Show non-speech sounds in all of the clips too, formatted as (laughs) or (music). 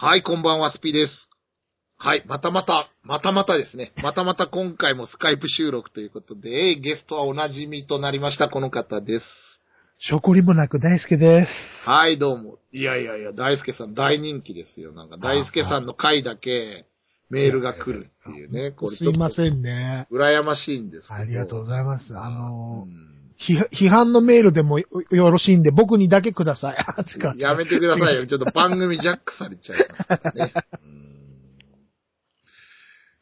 はい、こんばんは、スピです。はい、またまた、またまたですね。またまた今回もスカイプ収録ということで、ゲストはお馴染みとなりました、この方です。証拠りもなく大輔です。はい、どうも。いやいやいや、大輔さん大人気ですよ。なんか、大輔さんの回だけメールが来るっていうね。これすいまん。せんね。羨ましいんですけど。ありがとうございます。あうのー、ん批批判のメールでもよよろしいんで、僕にだけください。やめてくださいよ。ちょっと番組ジャックされちゃいますからね。う (laughs) ん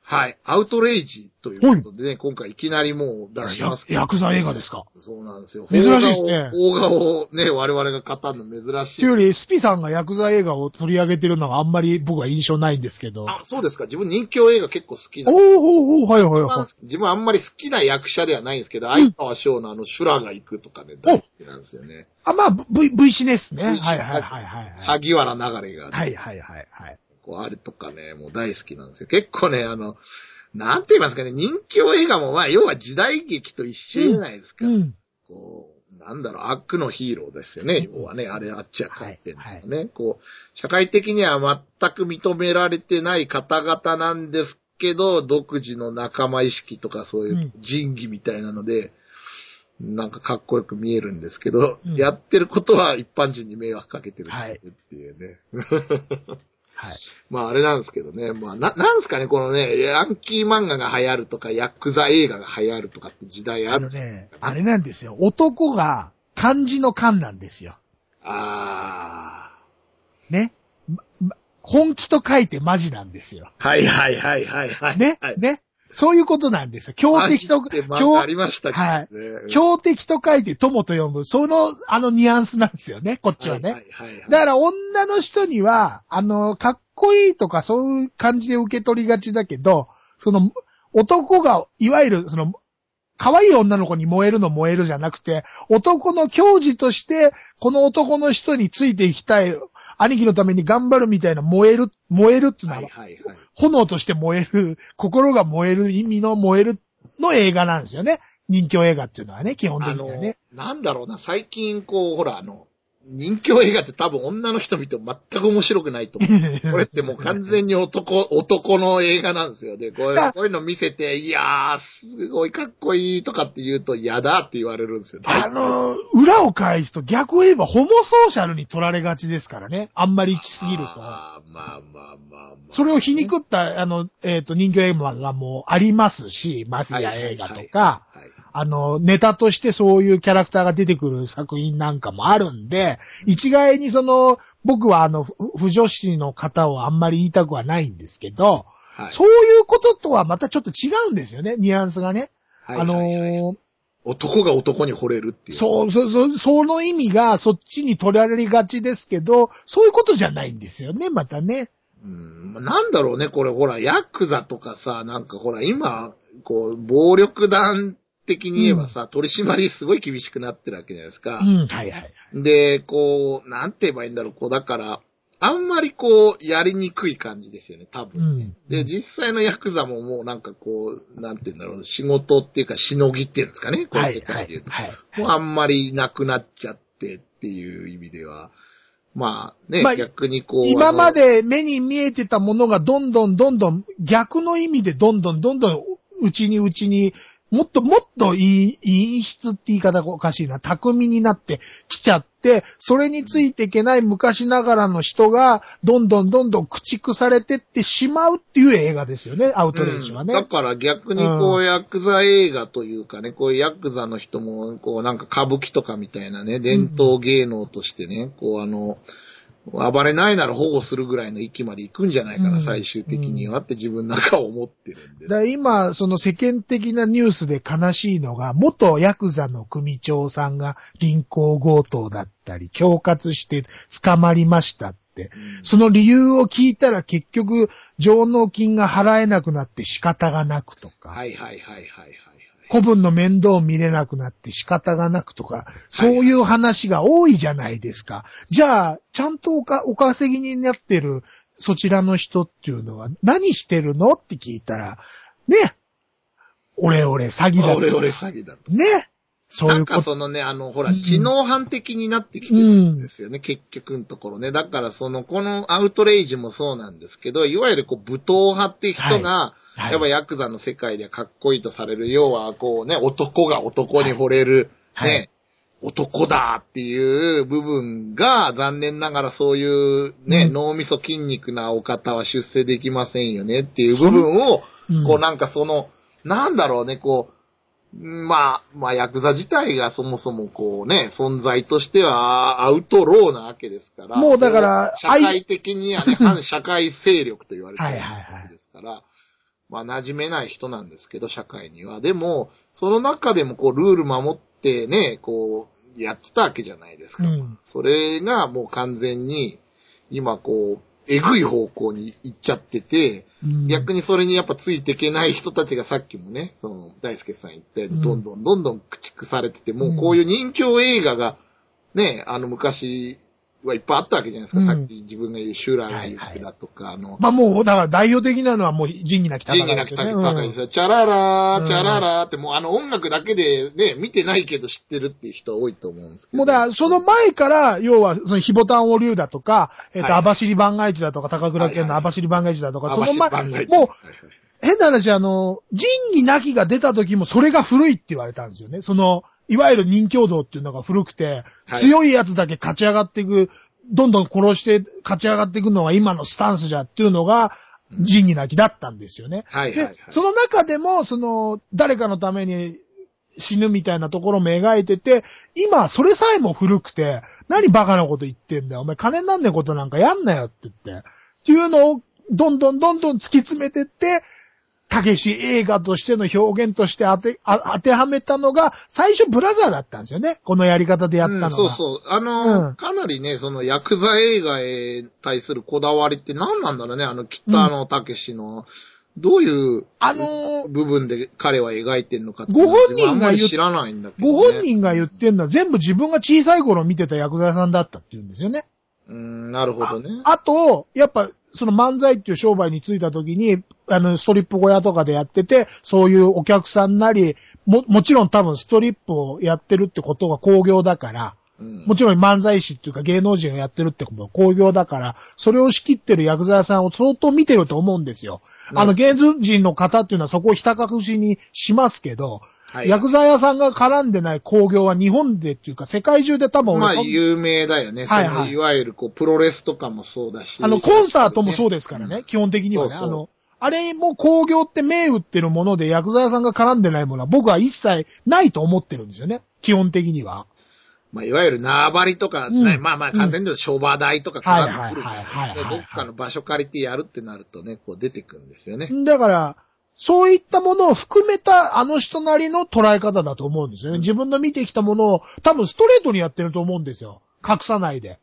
はい。アウトレイジということでね、今回いきなりもう出しやます。ヤクザ映画ですか？そうなんですよ。珍しいですね邦画を、ね、我々が語るの珍しい。というより、スピさんがヤクザ映画を取り上げてるのがあんまり僕は印象ないんですけど。あ、そうですか。自分人気映画結構好きなおーおはいはいは自分あんまり好きな役者ではないんですけど、相川翔のあの、修羅が行くとかね、大好きなんですよね。い。あ、まあ、V、V シネですね。はいはいはいはい。はい萩原流れがね、はいはいはいはい。こうあるとかね、もう大好きなんですよ。結構ね、あの、なんて言いますかね、人気映画もまあ、要は時代劇と一緒じゃないですか。うん。こう、なんだろう、悪のヒーローですよね。要はね、あれあっちは勝ってんのね、はいこう、社会的には全く認められてない方々なんですけど、独自の仲間意識とかそういう仁義みたいなので、なんかかっこよく見えるんですけど、うんやってることは一般人に迷惑かけてるはいっていうね。はい。(laughs) まああれなんですけどね。まあな、なんですかね、このね、ヤンキー漫画が流行るとか、ヤクザ映画が流行るとかって時代ああるのね、あれなんですよ。男が漢字の漢なんですよ。あね。まま本気と書いてマジなんですよ。あ。はいはいはいはいはい。ね。はい、ね。そういうことなんですよ。強敵と、マジって漫画ありましたね。はい強敵と書いて友と読む、その、あのニュアンスなんですよね、こっちはね。はいはいはいだから女の人には、あの、かっこいいとかそういう感じで受け取りがちだけど、その、男が、いわゆる、その、可愛い女の子に燃えるの燃えるじゃなくて、男の矜持として、この男の人についていきたい、兄貴のために頑張るみたいな燃える、燃えるっつうのは、はいはいはい。炎として燃える、心が燃える意味の燃えるの映画なんですよね。人気映画っていうのはね、基本的にはね。、なんだろうな、最近こう、ほら、あの、人気映画って多分女の人見ても全く面白くないと思う。(laughs) これってもう完全に男、男の映画なんですよね。こういうこういうの見せて、いやー、すごいかっこいいとかって言うと嫌だって言われるんですよ。あの、裏を返すと逆を言えばホモソーシャルに取られがちですからね。あんまり行き過ぎると。あーまあまあまあまあ。それを皮肉った、あの、えっ、と、人気映画がもうありますし、マフィア映画とか、はい、あの、ネタとしてそういうキャラクターが出てくる作品なんかもあるんで、一概にその、僕はあの、ふ不女子の方をあんまり言いたくはないんですけど、はい。そういうこととはまたちょっと違うんですよね、ニュアンスがね。はいあのはいはいー男が男に惚れるっていう。そう、そう、そう、その意味がそっちに取られがちですけど、そういうことじゃないんですよね、またね。うん、まあなんだろうね、これほら、ヤクザとかさ、なんかほら、今、こう、暴力団的に言えばさ、取り締まりすごい厳しくなってるわけじゃないですかう。ん、はいはい。で、こう、なんて言えばいいんだろう、こう、だから、あんまりこう、やりにくい感じですよね、多う分。ん。で、実際のヤクザももうなんかこう、なんて言うんだろう、仕事っていうか、しのぎっていうんですかね、こうはいいう世界で言うと。はい。もうあんまりなくなっちゃってっていう意味では、まあね、まあ逆にこう。今まで目に見えてたものがどんどんどんどん逆の意味でどんどんどんどんうちにうちにもっともっといい、陰湿って言い方がおかしいな。巧みになってきちゃって、それについていけない昔ながらの人が、どんどんどんどん駆逐されてってしまうっていう映画ですよね、アウトレイジはね。うんだから逆にこうう、ヤクザ映画というかね、こういうヤクザの人も、こうなんか歌舞伎とかみたいなね、伝統芸能としてね、こうあの、暴れないなら保護するぐらいの域まで行くんじゃないかな、うん最終的にはって自分なんか思ってるんで。だ今、その世間的なニュースで悲しいのが、元ヤクザの組長さんが銀行強盗だったり、恐喝して捕まりましたって。その理由を聞いたら結局、上納金が払えなくなって仕方がなくとか、はいはいはいはいはいはい。子分の面倒を見れなくなって仕方がなくとか、そういう話が多いじゃないですか。じゃあ、ちゃんとおかお稼ぎになってるそちらの人っていうのは何してるのって聞いたら、ね、俺俺詐欺だと。俺俺詐欺だと。ね。なんそういうこと。かそのね、あの、ほら、うん知能犯的になってきてるんですよね、結局のところね。だからその、このアウトレイジもそうなんですけど、いわゆるこう、武闘派って人が、はいやっぱヤクザの世界ではかっこいいとされる、要はこうね、男が男に惚れる、はい。ね、男だっていう部分が、残念ながらそういうね、うん。脳みそ筋肉なお方は出世できませんよねっていう部分を、う。ん。こうなんかその、なんだろうね、こう、まあ、まあ、ヤクザ自体がそもそもこうね、存在としてはアウトローなわけですから。もうだから社会的にはね、(laughs) 反社会勢力と言われてるはいはいはい。わけですから。まあ、馴染めない人なんですけど、社会には。でも、その中でもこう、ルール守ってね、こう、やってたわけじゃないですか。うんそれがもう完全に、今こう、えぐい方向に行っちゃってて、うん逆にそれにやっぱついていけない人たちがさっきもね、その、大輔さん言ったように、うんどんどんどんどん駆逐されてて、もうこういう人気映画が、ね、あの昔はいっぱいあったわけじゃないですか。うんさっき自分が言う修羅が言ってだとか、あの、まあもう、だから代表的なのはもう仁義なき戦い仁義なきですよね。戦いですよ。チャララうんー、チャララーってもうあの音楽だけでね、見てないけど知ってるっていう人多いと思うんですけど。もうだから、その前から、要は、その、ヒボタンオリュウだとか、えっ、と、はい網走番外地だとか、高倉県の網走番外地だとか、その前、網走番外地もう、はいはい変な話、あの、仁義なきが出た時もそれが古いって言われたんですよね。その、いわゆる人教道っていうのが古くて、はい強いやつだけ勝ち上がっていく、どんどん殺して勝ち上がっていくのが今のスタンスじゃっていうのが、仁義なきだったんですよね。はいはいはいで、その中でも、その、誰かのために死ぬみたいなところも描いてて、今、それさえも古くて、何バカなこと言ってんだよ。お前金になんねえことなんかやんなよって言って。っていうのを、どんどんどんどん突き詰めてって、たけし映画としての表現として当て、あ当てはめたのが、最初ブラザーだったんですよね。このやり方でやったのが。うんそうそう。あの、うんかなりね、そのヤクザ映画へ対するこだわりって何なんだろうね。あの、北野武の、どういうあのー部分で彼は描いてるのかってご本人が知らないんだけど、ね。ご本人が言ってんのは全部自分が小さい頃見てた薬剤さんだったって言うんですよね。うん、なるほどね。あと、やっぱ、その漫才っていう商売に就いた時に、あの、ストリップ小屋とかでやってて、そういうお客さんなり、も、もちろん多分ストリップをやってるってことが工業だから、うんもちろん漫才師っていうか芸能人をやってるってことは工業だから、それを仕切ってる薬剤さんを相当見てると思うんですよ。あの芸能人の方っていうのはそこをひた隠しにしますけど、はい薬剤屋さんが絡んでない工業は日本でっていうか世界中で多分俺まあ、有名だよね。はいはいいわゆる、こう、プロレスとかもそうだし。あの、コンサートもそうですからね、うん基本的にはね。そうそうあの、あれも工業って銘打ってるもので、薬剤屋さんが絡んでないものは僕は一切ないと思ってるんですよね。基本的には。まあ、いわゆる縄張りとか、うんねまあまあ、簡単に商売代とか絡んでくるかはいどっかの場所借りてやるってなるとね、こう出てくるんですよね。だから、そういったものを含めたあの人なりの捉え方だと思うんですよね。自分の見てきたものを多分ストレートにやってると思うんですよ。隠さないで。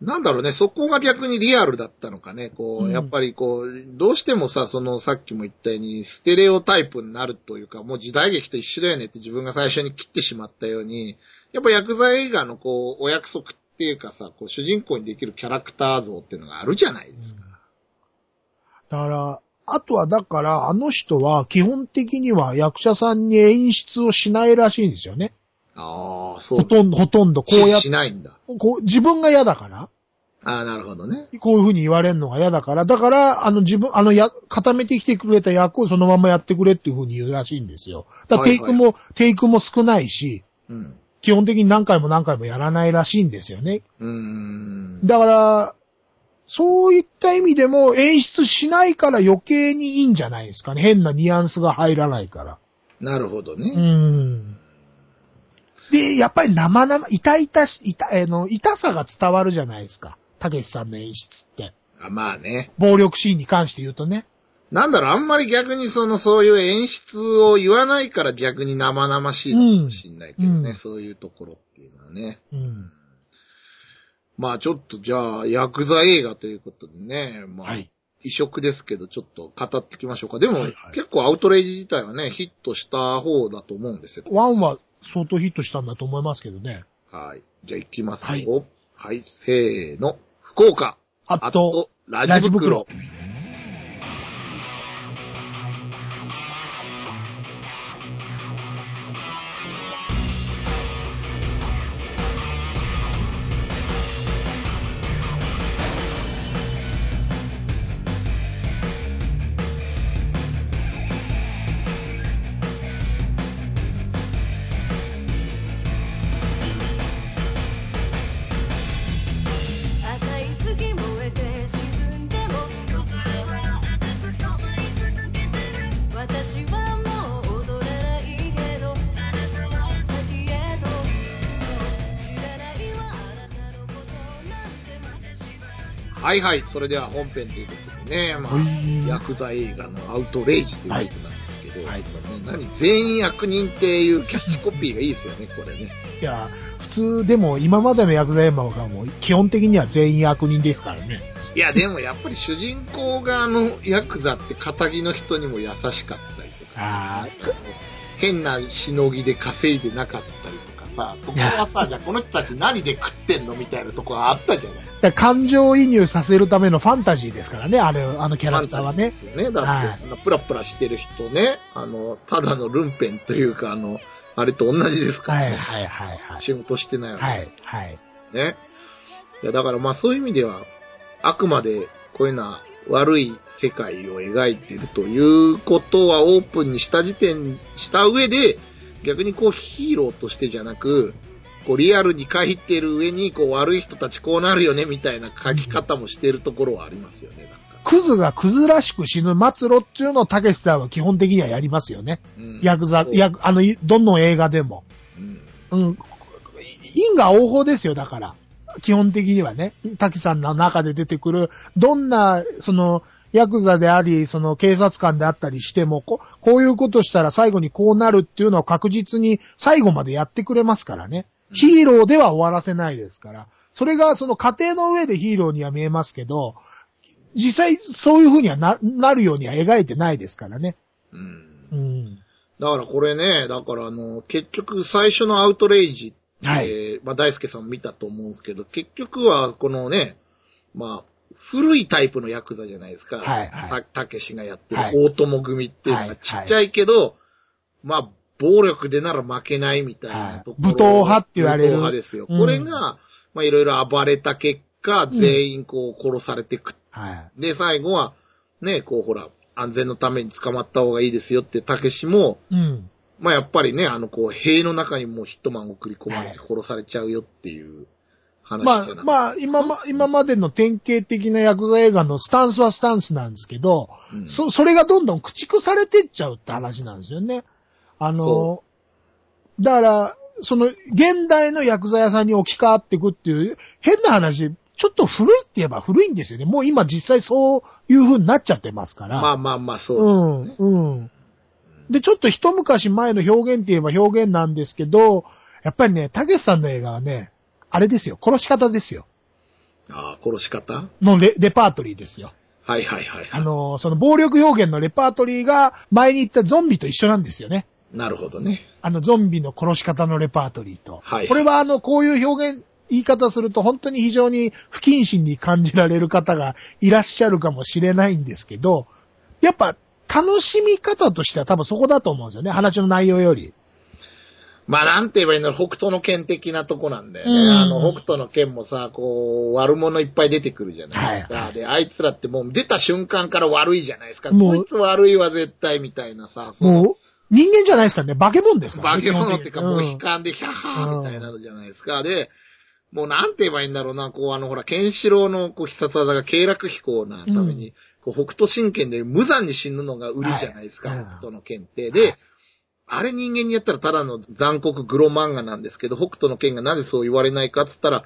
なんだろうね、そこが逆にリアルだったのかね、こう、うんやっぱりこう、どうしてもさ、その、さっきも言ったように、ステレオタイプになるというか、もう時代劇と一緒だよねって自分が最初に切ってしまったように、やっぱ薬剤映画のこう、お約束っていうかさ、こう、主人公にできるキャラクター像っていうのがあるじゃないですか。だから、あとはだから、あの人は基本的には役者さんに演出をしないらしいんですよね。ああ、そう。ほとんど、ほとんど、こうやっししないんだ。こう、自分が嫌だから。ああ、なるほどね。こういう風に言われるのが嫌だから、だから、あの自分、あのや、固めてきてくれた役をそのままやってくれっていう風に言うらしいんですよ。だからテイクも、テイクも少ないし、うん。基本的に何回も何回もやらないらしいんですよね。うーん。だから、そういった意味でも演出しないから余計にいいんじゃないですかね。変なニュアンスが入らないから。なるほどうね。ん。で、やっぱり生々、痛々し、痛、あの、痛さが伝わるじゃないですか。たけしさんの演出って。あまあね。暴力シーンに関して言うとね。なんだろう、あんまり逆にその、そういう演出を言わないから逆に生々しいのかもしんないけどね、うんそういうところっていうのはね。うん。まあちょっとじゃあ、ヤクザ映画ということでね、まあ、はい。異色ですけど、ちょっと語っていきましょうか。でも、はいはい結構アウトレイジ自体はね、ヒットした方だと思うんですよ。ワンは相当ヒットしたんだと思いますけどね。はい。じゃあ行きますよ。はい、せーの。福岡。あと、ラジ袋はいはい、それでは本編ということでね、まはあ、い。ヤクザ映画のアウトレイジということなんですけど、はい。まあね、何全員悪人っていうキャッチコピーがいいですよね、これね。いや、普通でも今までのヤクザ映画がもう基本的には全員悪人ですからね。いや、でもやっぱり主人公側のヤクザって仇の人にも優しかったりとか、あ変なしのぎで稼いでなかったりさ、そこはさ、じゃあこの人たち何で食ってんのみたいなとこがあったじゃない。あ、感情移入させるためのファンタジーですからね、あれ、あのキャラクターはね。ですよね。だって、はいあのプラプラしてる人ね、あの、ただのルンペンというか、あの、あれと同じですからね。はいはいはいはい。仕事してないわけはいです、はい。ね。いや、だからまあそういう意味では、あくまでこういうのは悪い世界を描いているということはオープンにした時点、した上で、逆にこうヒーローとしてじゃなく、こうリアルに書いてる上に、こう悪い人たちこうなるよねみたいな書き方もしてるところはありますよね、なんか。クズがクズらしく死ぬ末路っていうのをたけしさんは基本的にはやりますよね。うんヤクザヤクあの、どの映画でも。うんうん。因果応報ですよ、だから。基本的にはね。滝さんの中で出てくる、どんな、その、ヤクザであり、その警察官であったりしても、ここういうことしたら最後にこうなるっていうのを確実に最後までやってくれますからね。うんヒーローでは終わらせないですから。それがその過程の上でヒーローには見えますけど、実際そういう風にはな、なるようには描いてないですからね。うんうん。だからこれね、だからあの、結局最初のアウトレイジって、はいまあ大輔さんも見たと思うんですけど、結局はこのね、まあ、古いタイプのヤクザじゃないですか。はいはいたたけしがやってるはい大友組っていうのはいがちっちゃいけど、まあ、暴力でなら負けないみたいなところ。はい武闘派って言われる武闘派ですよ。うんこれが、まあいろいろ暴れた結果、全員こう殺されてくはい。で、最後は、ね、こうほら、安全のために捕まった方がいいですよって、たけしも、うん。まあやっぱりね、あのこう、塀の中にもうヒットマン送り込まれては殺されちゃうよっていう話まあまあ、今ま、今までの典型的なヤクザ映画のスタンスはスタンスなんですけど、うんそ、それがどんどん駆逐されてっちゃうって話なんですよね。あのそ、だから、その、現代のヤクザ屋さんに置き換わっていくっていう、変な話、ちょっと古いって言えば古いんですよね。もう今実際そういう風になっちゃってますから。まあまあまあ、そうですね。うん、うん。で、ちょっと一昔前の表現って言えば表現なんですけど、やっぱりね、たけしさんの映画はね、あれですよ、殺し方ですよ。ああ、殺し方？のレレパートリーですよ。はいはいはい。あの、その暴力表現のレパートリーが前に言ったゾンビと一緒なんですよね。なるほどね。あの、ゾンビの殺し方のレパートリーと。はいこれはあの、こういう表現、言い方すると本当に非常に不謹慎に感じられる方がいらっしゃるかもしれないんですけど、やっぱ楽しみ方としては多分そこだと思うんですよね。話の内容より。まあなんて言えばいいんだろう、北斗の剣的なとこなんだよね。うんあの、北斗の剣もさ、こう、悪者いっぱい出てくるじゃないですか。はいはいで、あいつらってもう出た瞬間から悪いじゃないですか。こいつ悪いわ絶対みたいなさ。もう、人間じゃないですからね。化け物ですから化ね。け物っていうか、もう悲観でヒャッハーみたいなのじゃないですか。で、もうなんて言えばいいんだろうな、こうあのほら、ケンシロウのこう必殺技が経絡飛行なために、こう北斗神拳で無残に死ぬのが売りじゃないですか、はい北斗の剣って。で、あれ人間にやったらただの残酷グロ漫画なんですけど、北斗の剣がなぜそう言われないかって言ったら、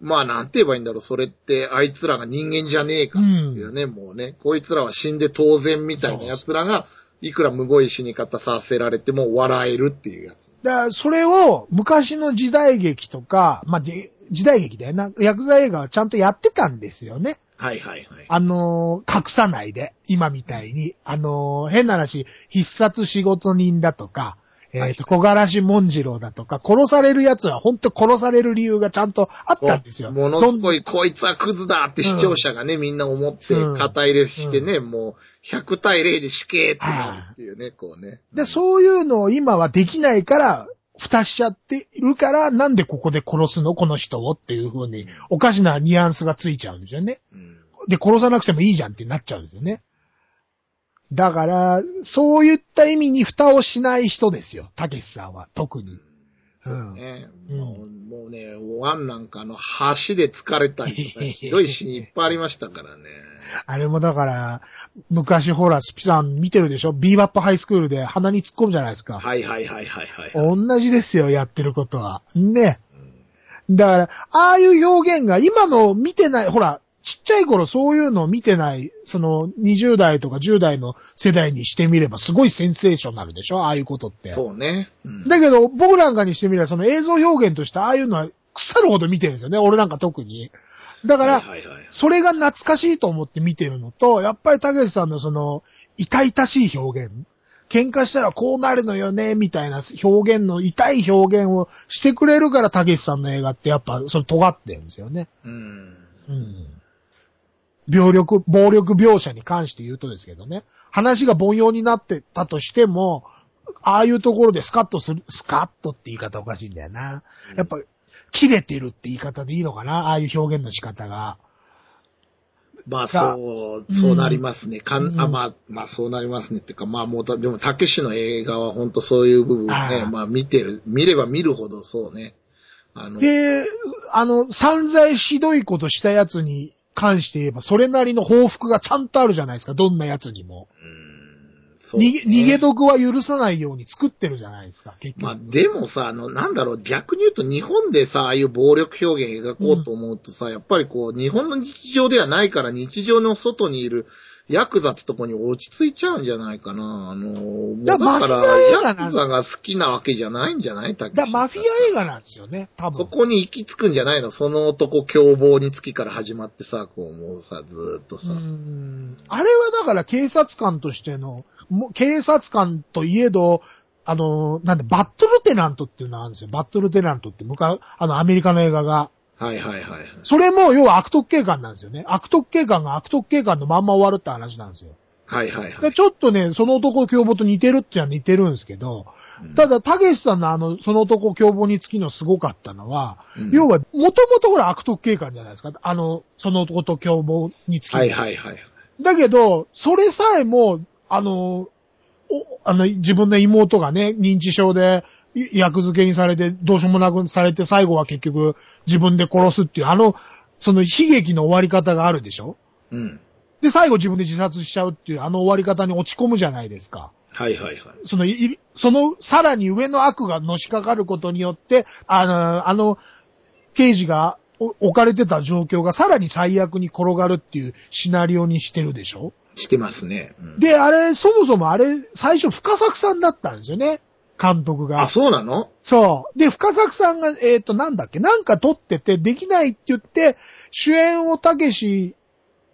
まあなんて言えばいいんだろう、それってあいつらが人間じゃねえかですよね、もうね。こいつらは死んで当然みたいな奴らが、いくらむごい死に方させられても笑えるっていうやつ。だから、それを昔の時代劇とか、まあ、じ時代劇だよな。ヤクザ映画はちゃんとやってたんですよね。はいはいはい。あのー隠さないで、今みたいに。あのー変な話、必殺仕事人だとか、えっ、はいと、小柄し文次郎だとか、殺される奴は本当殺される理由がちゃんとあったんですよ。ものすごい、こいつはクズだって視聴者がね、みんな思ってうん、肩入れしてね、もう、100対0で死刑ってなるっていうね、こうね。で、そういうのを今はできないから、蓋しちゃっているから、なんでここで殺すのこの人をっていう風に、おかしなニュアンスがついちゃうんですよね。うんで、殺さなくてもいいじゃんってなっちゃうんですよね。だから、そういった意味に蓋をしない人ですよ。たけしさんは、特に。そうね。うんもうもうね、ワンなんかあの、橋で疲れたりとか、ひどいシーンいっぱいありましたからね。(laughs) あれもだから、昔ほら、スピさん見てるでしょ？ビーバップハイスクールで鼻に突っ込むじゃないですか。はいはいはいはいはい。同じですよ、やってることは。ね。だから、ああいう表現が今の見てない、ほら、ちっちゃい頃そういうのを見てない、その20代とか10代の世代にしてみればすごいセンセーショナルでしょ？ああいうことって。そうね。うんだけど、僕なんかにしてみればその映像表現としてああいうのは腐るほど見てるんですよね。俺なんか特に。だから。それが懐かしいと思って見てるのと、やっぱりたけしさんのその、痛々しい表現。喧嘩したらこうなるのよね、みたいな表現の痛い表現をしてくれるから、たけしさんの映画ってやっぱ、それ尖ってるんですよね。うん。うん。病力、暴力描写に関して言うとですけどね。話が凡庸になってたとしても、ああいうところでスカッとする、スカッとって言い方おかしいんだよな。やっぱ、切れてるって言い方でいいのかな？ああいう表現の仕方が。まあ、がそう、そうなりますね。かうんん、あ、まあ、まあ、そうなりますね。っていうか、まあ、もうた、でも、たけしの映画は本当そういう部分ねまあ、見てる、見れば見るほどそうね。あの、で、あの、散々ひどいことしたやつに関して言えば、それなりの報復がちゃんとあるじゃないですか、どんなやつにも。うんそうね逃げ、逃げ毒は許さないように作ってるじゃないですか、結局。まあ、でもさ、あの、なんだろう、逆に言うと日本でさ、ああいう暴力表現描こうと思うとさ、やっぱりこう、日本の日常ではないから日常の外にいるヤクザってとこに落ち着いちゃうんじゃないかな。あの、だだから、ヤクザが好きなわけじゃないんじゃないだマフィア映画なんですよね、多そ分。こに行き着くんじゃないの？その男凶暴につきから始まってさ、こうもうさ、ずーっとさ。うんあれはだから警察官としての、も警察官といえど、あの、なんで、バットルテナントっていうのがあるんですよ。バットルテナントって、向かう、あの、アメリカの映画が。はいはいはいはい。それも、要は悪徳警官なんですよね。悪徳警官が悪徳警官のまんま終わるって話なんですよ。はいはいはい。でちょっとね、その男凶暴と似てるっちゃ似てるんですけど、うんただ、たけしさんのあの、その男凶暴につきのすごかったのは、うん要は、もともとほら悪徳警官じゃないですか。あの、その男と凶暴につきの。はいはいはい。だけど、それさえも、あの、おあの、自分の妹がね、認知症で、い役付けにされて、どうしようもなくされて、最後は結局自分で殺すっていう、あの、その悲劇の終わり方があるでしょ？うん。で、最後自分で自殺しちゃうっていう、あの終わり方に落ち込むじゃないですか。はいはいはい。その、いその、さらに上の悪がのしかかることによって、あの、あの、刑事がお置かれてた状況がさらに最悪に転がるっていうシナリオにしてるでしょ？してますね。うんで、あれ、そもそもあれ、最初深作さんだったんですよね。監督が。あ、そうなの？そう。で、深作さんが、えっ、と、なんだっけ、なんか撮ってて、できないって言って、主演をたけし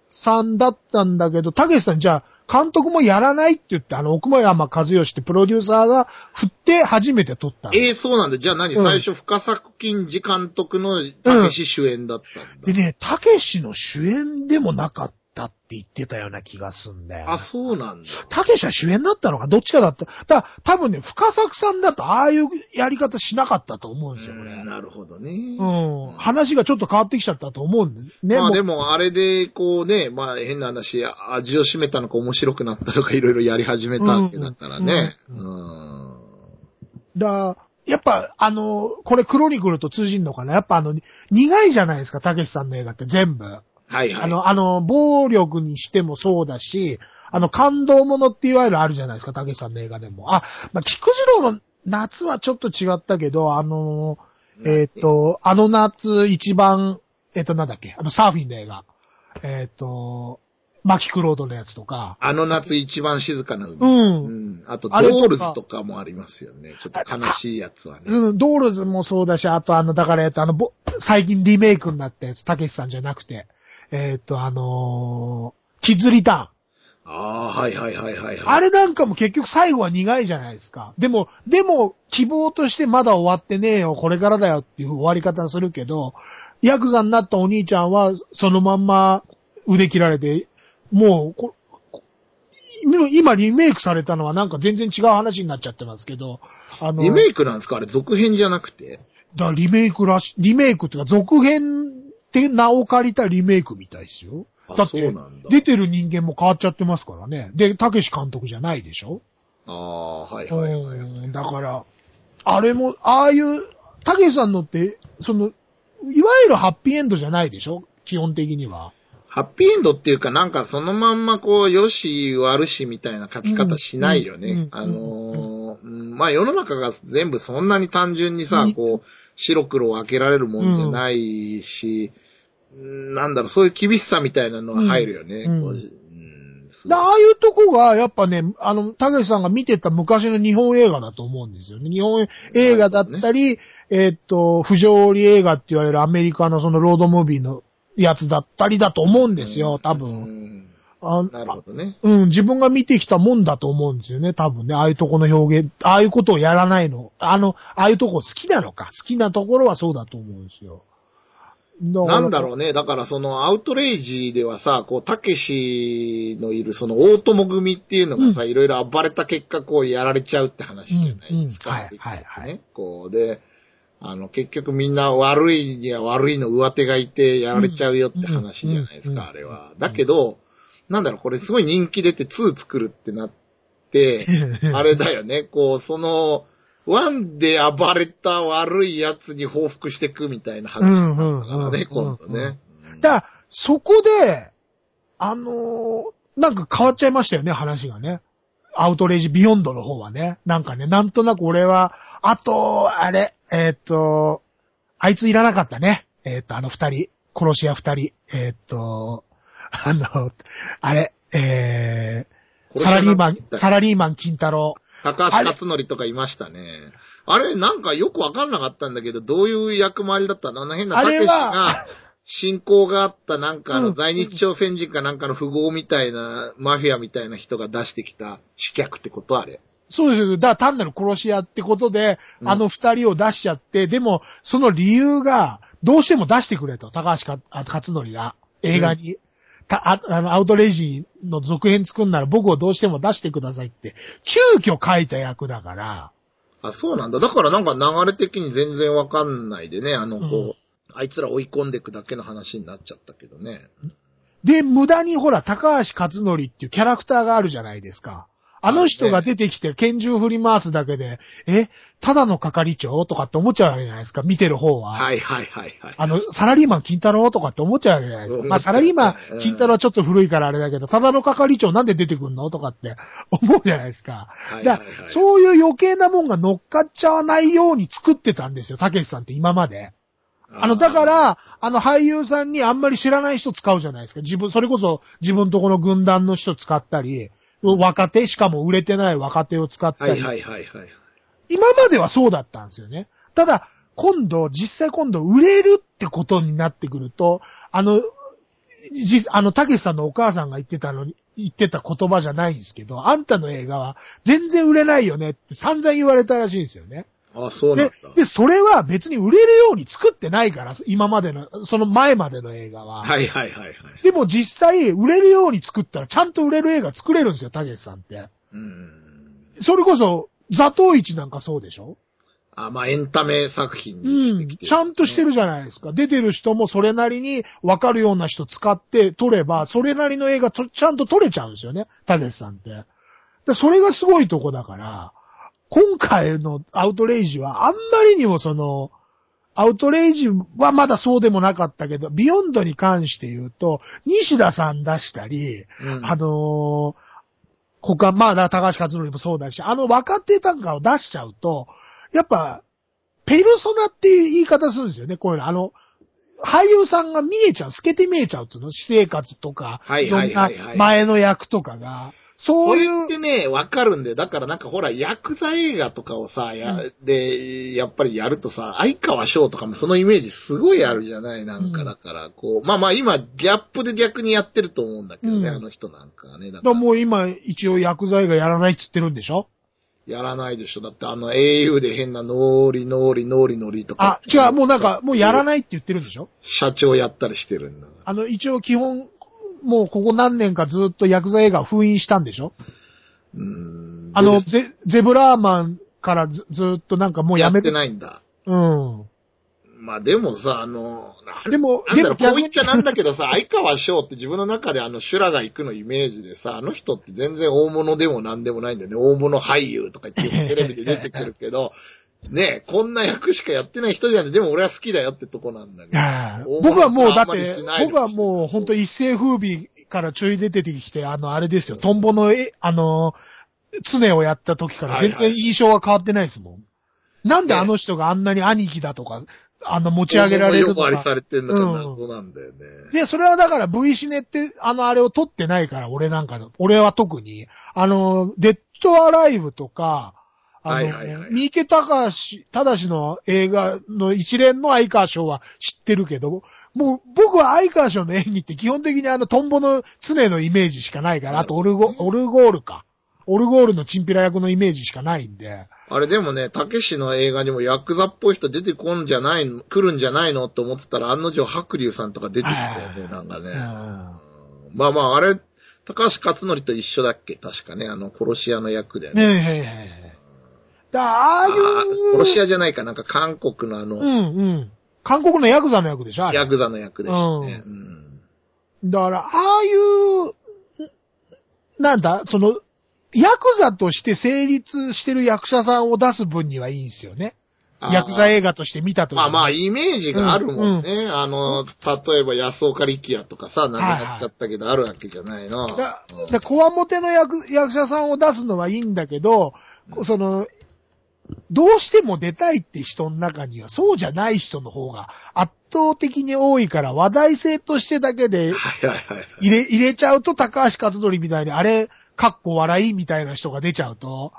さんだったんだけど、たけしさんじゃあ、監督もやらないって言って、あの、奥間山和義ってプロデューサーが振って初めて撮ったの。ええそうなんだ。じゃあ何、うん最初、深作金次監督のたけし主演だったんだ。でね、たけしの主演でもなかったって言ってたような気がすんだよな。あ、そうなんだ。たけしは主演だったのか？どっちかだった。だ多分ね、深作さんだとああいうやり方しなかったと思うんですよ、これ。うんなるほどね。うん。話がちょっと変わってきちゃったと思うんでね。まあでも、あれで、こうね、まあ変な話、味を占めたのか面白くなったのかいろいろやり始めたわけだからね。ううん。だやっぱ、あの、これクロニクルと通じんのかな？やっぱあの、苦いじゃないですか、たけしさんの映画って全部。はいはい。あの、あの、暴力にしてもそうだし、あの、感動ものっていわゆるあるじゃないですか、たけしさんの映画でも。あ、まあ、菊次郎の夏はちょっと違ったけど、あの、えっ、と、あの夏一番、えっ、と、なんだっけ、あの、サーフィンの映画。えっ、と、マキクロードのやつとか。あの夏一番静かな海。う。うんん。あと、ドールズとかもありますよね。ちょっと悲しいやつはね。うん、ドールズもそうだし、あとあの、だから、えっと、あの、ぼ最近リメイクになったやつ、たけしさんじゃなくて、えっと、あのーキッズリターン。ああ、はいはいはいはい、はい。あれなんかも結局最後は苦いじゃないですか。でも、でも、希望としてまだ終わってねえよ、これからだよっていう終わり方するけど、ヤクザになったお兄ちゃんは、そのまんま腕切られて、もう今リメイクされたのはなんか全然違う話になっちゃってますけど、あの、リメイクなんですか？あれ続編じゃなくて？だリメイクらし、リメイクっていうか続編って名を借りたリメイクみたいですよ。あだってそうなんだ、出てる人間も変わっちゃってますからね。で、たけし監督じゃないでしょああ、はいはいはい。うんだから、あれも、ああいう、たけしさんのって、その、いわゆるハッピーエンドじゃないでしょ？基本的には。ハッピーエンドっていうかなんかそのまんまこう、よし悪しみたいな書き方しないよね。うんうんあのーうんまあ世の中が全部そんなに単純にさ、うんこう、白黒分けられるもんじゃないし、うんなんだろう、そういう厳しさみたいなのが入るよね。うんああいうとこが、やっぱね、あの、たけしさんが見てた昔の日本映画だと思うんですよね。日本映画だったり、えーっと、不条理映画って言われるアメリカのそのロードムービーのやつだったりだと思うんですよ、多う分。んあなるほどね。うん、自分が見てきたもんだと思うんですよね、多分ね。ああいうとこの表現、ああいうことをやらないの。あの、ああいうとこ好きなのか。好きなところはそうだと思うんですよ。なんだろうね。だからそのアウトレイジではさ、こう、たけしのいるその大友組っていうのがさ、いろいろ暴れた結果こうやられちゃうって話じゃないですか。うんうんはいはいはいね。こうで、あの、結局みんな悪いには悪いの上手がいてやられちゃうよって話じゃないですか、あれは。だけど、なんだろう、これすごい人気出て2作るってなって、(laughs) あれだよね、こう、その、ワンで暴れた悪い奴に報復していくみたいな話だからね、今度ね。だから、そこで、あのーなんか変わっちゃいましたよね、話がね。アウトレイジビヨンドの方はね。なんかね、なんとなく俺は、あと、あれ、えーっと、あいついらなかったね。えーっと、あの二人、殺し屋二人。えーっと、(laughs) あの、あれ、えー、サラリーマン、サラリーマン金太郎。高橋克典とかいましたね。あれ、なんかよくわかんなかったんだけど、どういう役回りだったの？あの変なあたけが、信仰があったなんかあうんの在日朝鮮人かなんかの富豪みたいな、マフィアみたいな人が出してきた死客ってこと？あれ。そうですよ。だから単なる殺し屋ってことで、うんあの二人を出しちゃって、でも、その理由が、どうしても出してくれと、高橋かあ勝則が、映画に。たああの、アウトレイジの続編作んなら僕をどうしても出してくださいって、急遽書いた役だから、あ、そうなんだ。だからなんか流れ的に全然わかんないでね、あの、うんこう、あいつら追い込んでいくだけの話になっちゃったけどね。で、無駄にほら、高橋克則っていうキャラクターがあるじゃないですか。あの人が出てきて拳銃振り回すだけで、え、ただの係長とかって思っちゃうわけじゃないですか、見てる方は。はいはいはいはい。あの、サラリーマン金太郎とかって思っちゃうわけじゃないですか。うんまあ、サラリーマン金太郎はちょっと古いからあれだけど、ただの係長なんで出てくんのとかって思うじゃないですか。だからそういう余計なもんが乗っかっちゃわないように作ってたんですよ、たけしさんって今まで。あの、だか、ら、あの俳優さんにあんまり知らない人使うじゃないですか。自分、それこそ自分とこの軍団の人使ったり、若手、しかも売れてない若手を使ったり。はいはいはいはい。今まではそうだったんですよね。ただ、今度、実際今度売れるってことになってくると、あの、じ、あの、たけしさんのお母さんが言ってたのに、言ってた言葉じゃないんですけど、あんたの映画は全然売れないよねって散々言われたらしいんですよね。あ、そうなんでだ。、で、それは別に売れるように作ってないから、今までの、その前までの映画は。はいはいはいはい。でも実際、売れるように作ったら、ちゃんと売れる映画作れるんですよ、たけしさんって。うん。それこそ、座頭市なんかそうでしょ？あ、まあエンタメ作品にうん。してきてる、ちゃんとしてるじゃないですか。出てる人もそれなりに分かるような人使って撮れば、それなりの映画とちゃんと撮れちゃうんですよね。たけしさんって。でそれがすごいとこだから、今回のアウトレイジはあんまりにもその、アウトレイジはまだそうでもなかったけど、ビヨンドに関して言うと、西田さん出したり、うん。あのー他、まあ、高橋克典もそうだし、あの若手なんかを出しちゃうと、やっぱ、ペルソナっていう言い方するんですよね、こういうの。あの、俳優さんが見えちゃう、透けて見えちゃうっていうの私生活とか、はいはいはいはい。前の役とかが、そういうっ、てね、わかるんだよ。だからなんかほら、ヤクザ映画とかをさ、や、で、やっぱりやるとさ、相川翔とかもそのイメージすごいあるじゃないなんかうんだから、こう、まあまあ今、ギャップで逆にやってると思うんだけどね、うんあの人なんかはね。だだからもう今一応薬剤がやらないって言ってるんでしょ？やらないでしょ。だってあの au で変なノーリノーリノーリノリとか。あ、違う、もうなんか、もうやらないって言ってるんでしょ？社長やったりしてるんだ。あの、一応基本、もうここ何年かずっと薬剤映画を封印したんでしょ？うーん。あの、でゼ、ゼブラーマンからずずっとなんかもうやめて、ないんだ。うん。まあでもさ、あの、でもなんだこう言っちゃなんだけどさ、(laughs) 相川翔って自分の中であの、修羅が行くのイメージでさ、あの人って全然大物でもなんでもないんだよね。大物俳優とか言ってテレビで出てくるけど、(laughs) ねえ、こんな役しかやってない人じゃん。でも俺は好きだよってとこなんだけど。僕はもうだって僕はもう本当一世風靡からちょい出てきて、あの、あれですよ、トンボのえ、あの、常をやった時から全然印象は変わってないですもん。なんであの人があんなに兄貴だとか、あの、持ち上げられるの横割りが。されてんのが謎なんだよね。で、それはだから V シネって、あの、あれを撮ってないから、俺なんかの、俺は特に、あの、デッドアライブとか、あの、三池隆、隆の映画の一連の相川賞は知ってるけど、もう僕は相川賞の演技って基本的にあのトンボの常のイメージしかないから、あとオルゴ、オルゴールか。オルゴールのチンピラ役のイメージしかないんで。あれでもね、たけしの映画にもヤクザっぽい人出てこんじゃないの、来るんじゃないのって思ってたら、案の定白龍さんとか出てきたよね、なんかね。うんまあまあ、あれ、高橋克典と一緒だっけ？確かね、あの、殺し屋の役だよねね。え、へえへえ。だああいあう、殺し屋じゃないか、なんか韓国のあの、うんうん。韓国のヤクザの役でしょヤクザの役でしたね。うんだから、ああいう、んなんだ、その、ヤクザとして成立してる役者さんを出す分にはいいんですよね。ヤクザ映画として見たとまあまあ、イメージがあるもんね。あの、例えば安岡力也とかさ、亡くなっちゃったけど、あるわけじゃないの。だうんだこわもての役役者さんを出すのはいいんだけど、その、どうしても出たいって人の中にはそうじゃない人の方が圧倒的に多いから話題性としてだけで。入れ、入れちゃうと高橋克典みたいにあれ、かっこ笑いみたいな人が出ちゃうと、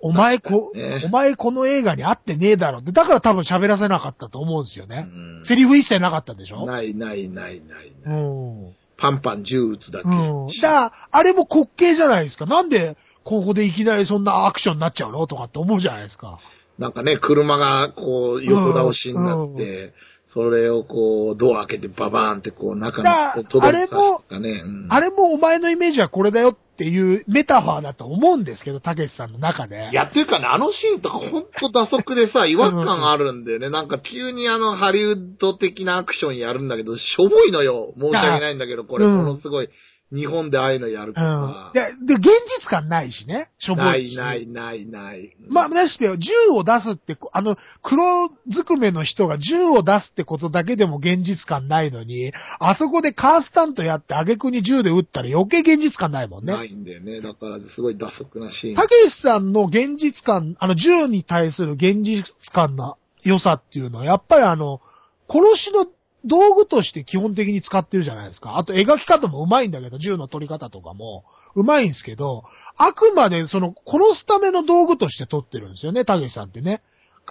お前こ、ねお前この映画に合ってねえだろって、だから多分喋らせなかったと思うんですよね。うんセリフ一切なかったでしょ？ないないないない。うん。うん。パンパン銃撃つだけ。だから、あれも滑稽じゃないですか。なんで、ここでいきなりそんなアクションになっちゃうの？とかって思うじゃないですか。なんかね、車がこう横倒しになって、それをこうドア開けてババーンってこう中だに届けさすとかね。うんあれもお前のイメージはこれだよっていうメタファーだと思うんですけど、たけしさんの中で。いや、っていうかね、あのシーンとかほんと打足でさ、違和感あるんだよね。なんか急にあのハリウッド的なアクションやるんだけど、しょぼいのよ。申し訳ないんだけど、これうんものすごい、日本でああいうのやるとうんさ。。で、で、現実感ないしね。しょぼない。ないないない。まあ、なしてよ、銃を出すって、あの、黒ずくめの人が銃を出すってことだけでも現実感ないのに、あそこでカースタントやって挙句に銃で撃ったら余計現実感ないもんね。ないんだよね。だからすごい打足なシーン。たけしさんの現実感、あの、銃に対する現実感の良さっていうのは、やっぱりあの、殺しの道具として基本的に使ってるじゃないですか。あと描き方も上手いんだけど、銃の取り方とかも上手いんですけど、あくまでその殺すための道具として撮ってるんですよね、たけしさんってね。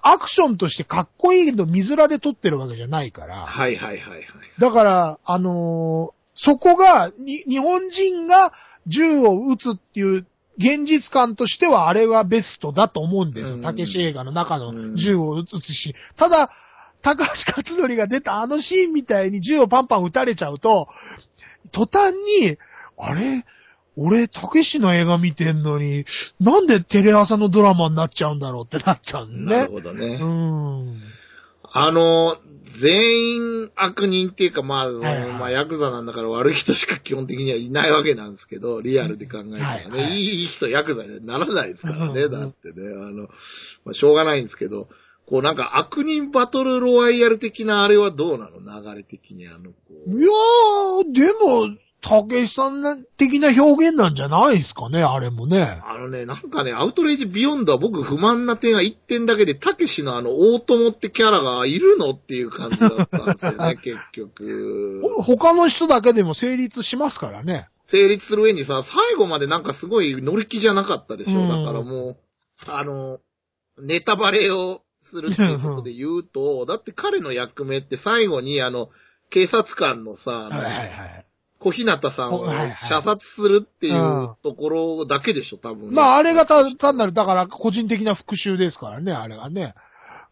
アクションとしてかっこいいの見面で撮ってるわけじゃないから。はいはいはいはい。だから、あのーそこが、に、日本人が銃を撃つっていう現実感としてはあれがベストだと思うんですよ。うんたけし映画の中の銃を撃つし。ただ、高橋克典が出たあのシーンみたいに銃をパンパン撃たれちゃうと、途端に、あれ？俺、たけしの映画見てんのに、なんでテレ朝のドラマになっちゃうんだろうってなっちゃうんねなる。ほどね。うん。あの、全員悪人っていうか、まあ、そのはいはいまあ、ヤクザなんだから悪い人しか基本的にはいないわけなんですけど、リアルで考えたらね、はいはいいい人ヤクザにならないですからね、うんだってね、あの、まあ、しょうがないんですけど、こうなんか悪人バトルロワイヤル的なあれはどうなの？流れ的にあの、こう。いやー、でも、たけしさん的な表現なんじゃないですかね、あれもね。あのね、なんかね、アウトレイジビヨンドは僕不満な点は一点だけで、たけしのあの、大友ってキャラがいるのっていう感じだったんですよね、(laughs) 結局。ほ他の人だけでも成立しますからね。成立する上にさ、最後までなんかすごい乗り気じゃなかったでしょ？うんだからもう、あの、ネタバレをするっていうことで言うと、だって彼の役目って最後にあの、警察官のさ、あのはいはいはい。小日向さんを射殺するっていううんところだけでしょ、多分。まあ、あれがた単なる、だから、個人的な復讐ですからね、あれがね。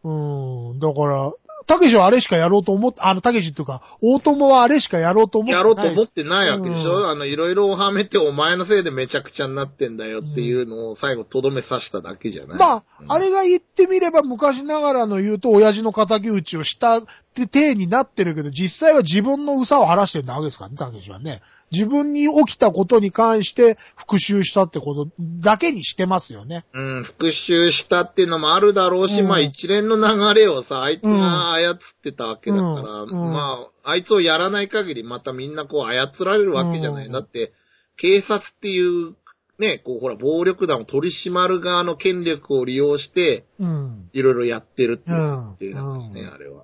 うん、だから、たけしはあれしかやろうと思って、あの、たけしっていうか、大友はあれしかやろうと思ってない。やろうと思ってないわけでしょ、うんあの、いろいろはめてお前のせいでめちゃくちゃになってんだよっていうのを最後とどめ刺しただけじゃない？まあ、うんあれが言ってみれば昔ながらの言うと、親父の仇討ちをしたって体になってるけど、実際は自分の憂さを晴らしてるわけですからね、たけしはね。自分に起きたことに関して復讐したってことだけにしてますよね。うん、復讐したっていうのもあるだろうし、うんまあ一連の流れをさ、あいつが操ってたわけだから、うんうんまあ、あいつをやらない限りまたみんなこう操られるわけじゃない。うんだって、警察っていう、ね、こうほら、暴力団を取り締まる側の権力を利用して、うん。いろいろやってるっていううん設定だからね、うんあれは。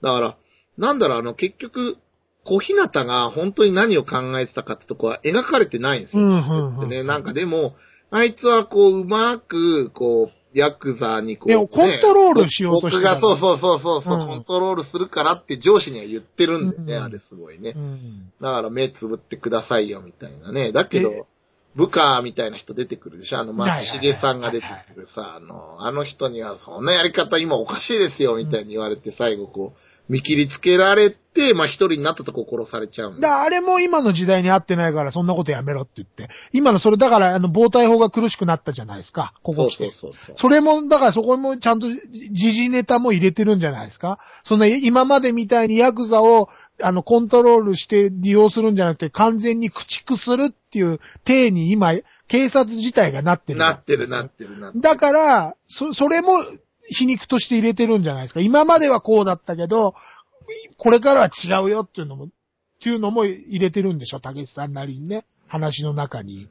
だから、なんだろう、あの、結局、小日向が本当に何を考えてたかってとこは描かれてないんですよ。うんうんね、なんかでも、あいつはこう、うまく、こう、ヤクザにこう、でもコントロールしようとして僕がたそうそうそうそうそう、うんコントロールするからって上司には言ってるんでね、うんあれすごいね。うん。だから目つぶってくださいよ、みたいなね。だけえ？ど、部下みたいな人出てくるでしょあの、松重さんが出てくるさ、あの、あの人にはそんなやり方今おかしいですよ、みたいに言われて最後こう、見切りつけられて、まあ一人になったとこ殺されちゃうんだ。だあれも今の時代に合ってないからそんなことやめろって言って。今のそれだからあの防体法が苦しくなったじゃないですか。こそうこ来て。そうそうそう。それも、だからそこもちゃんと時事ネタも入れてるんじゃないですかそんな今までみたいにヤクザをあのコントロールして利用するんじゃなくて完全に駆逐するっていう体に今警察自体がなってる。なってるなってるなってる。だから、そ、それも皮肉として入れてるんじゃないですか。今まではこうだったけど、これからは違うよっていうのも、っていうのも入れてるんでしょ、竹内さんなりにね。話の中に。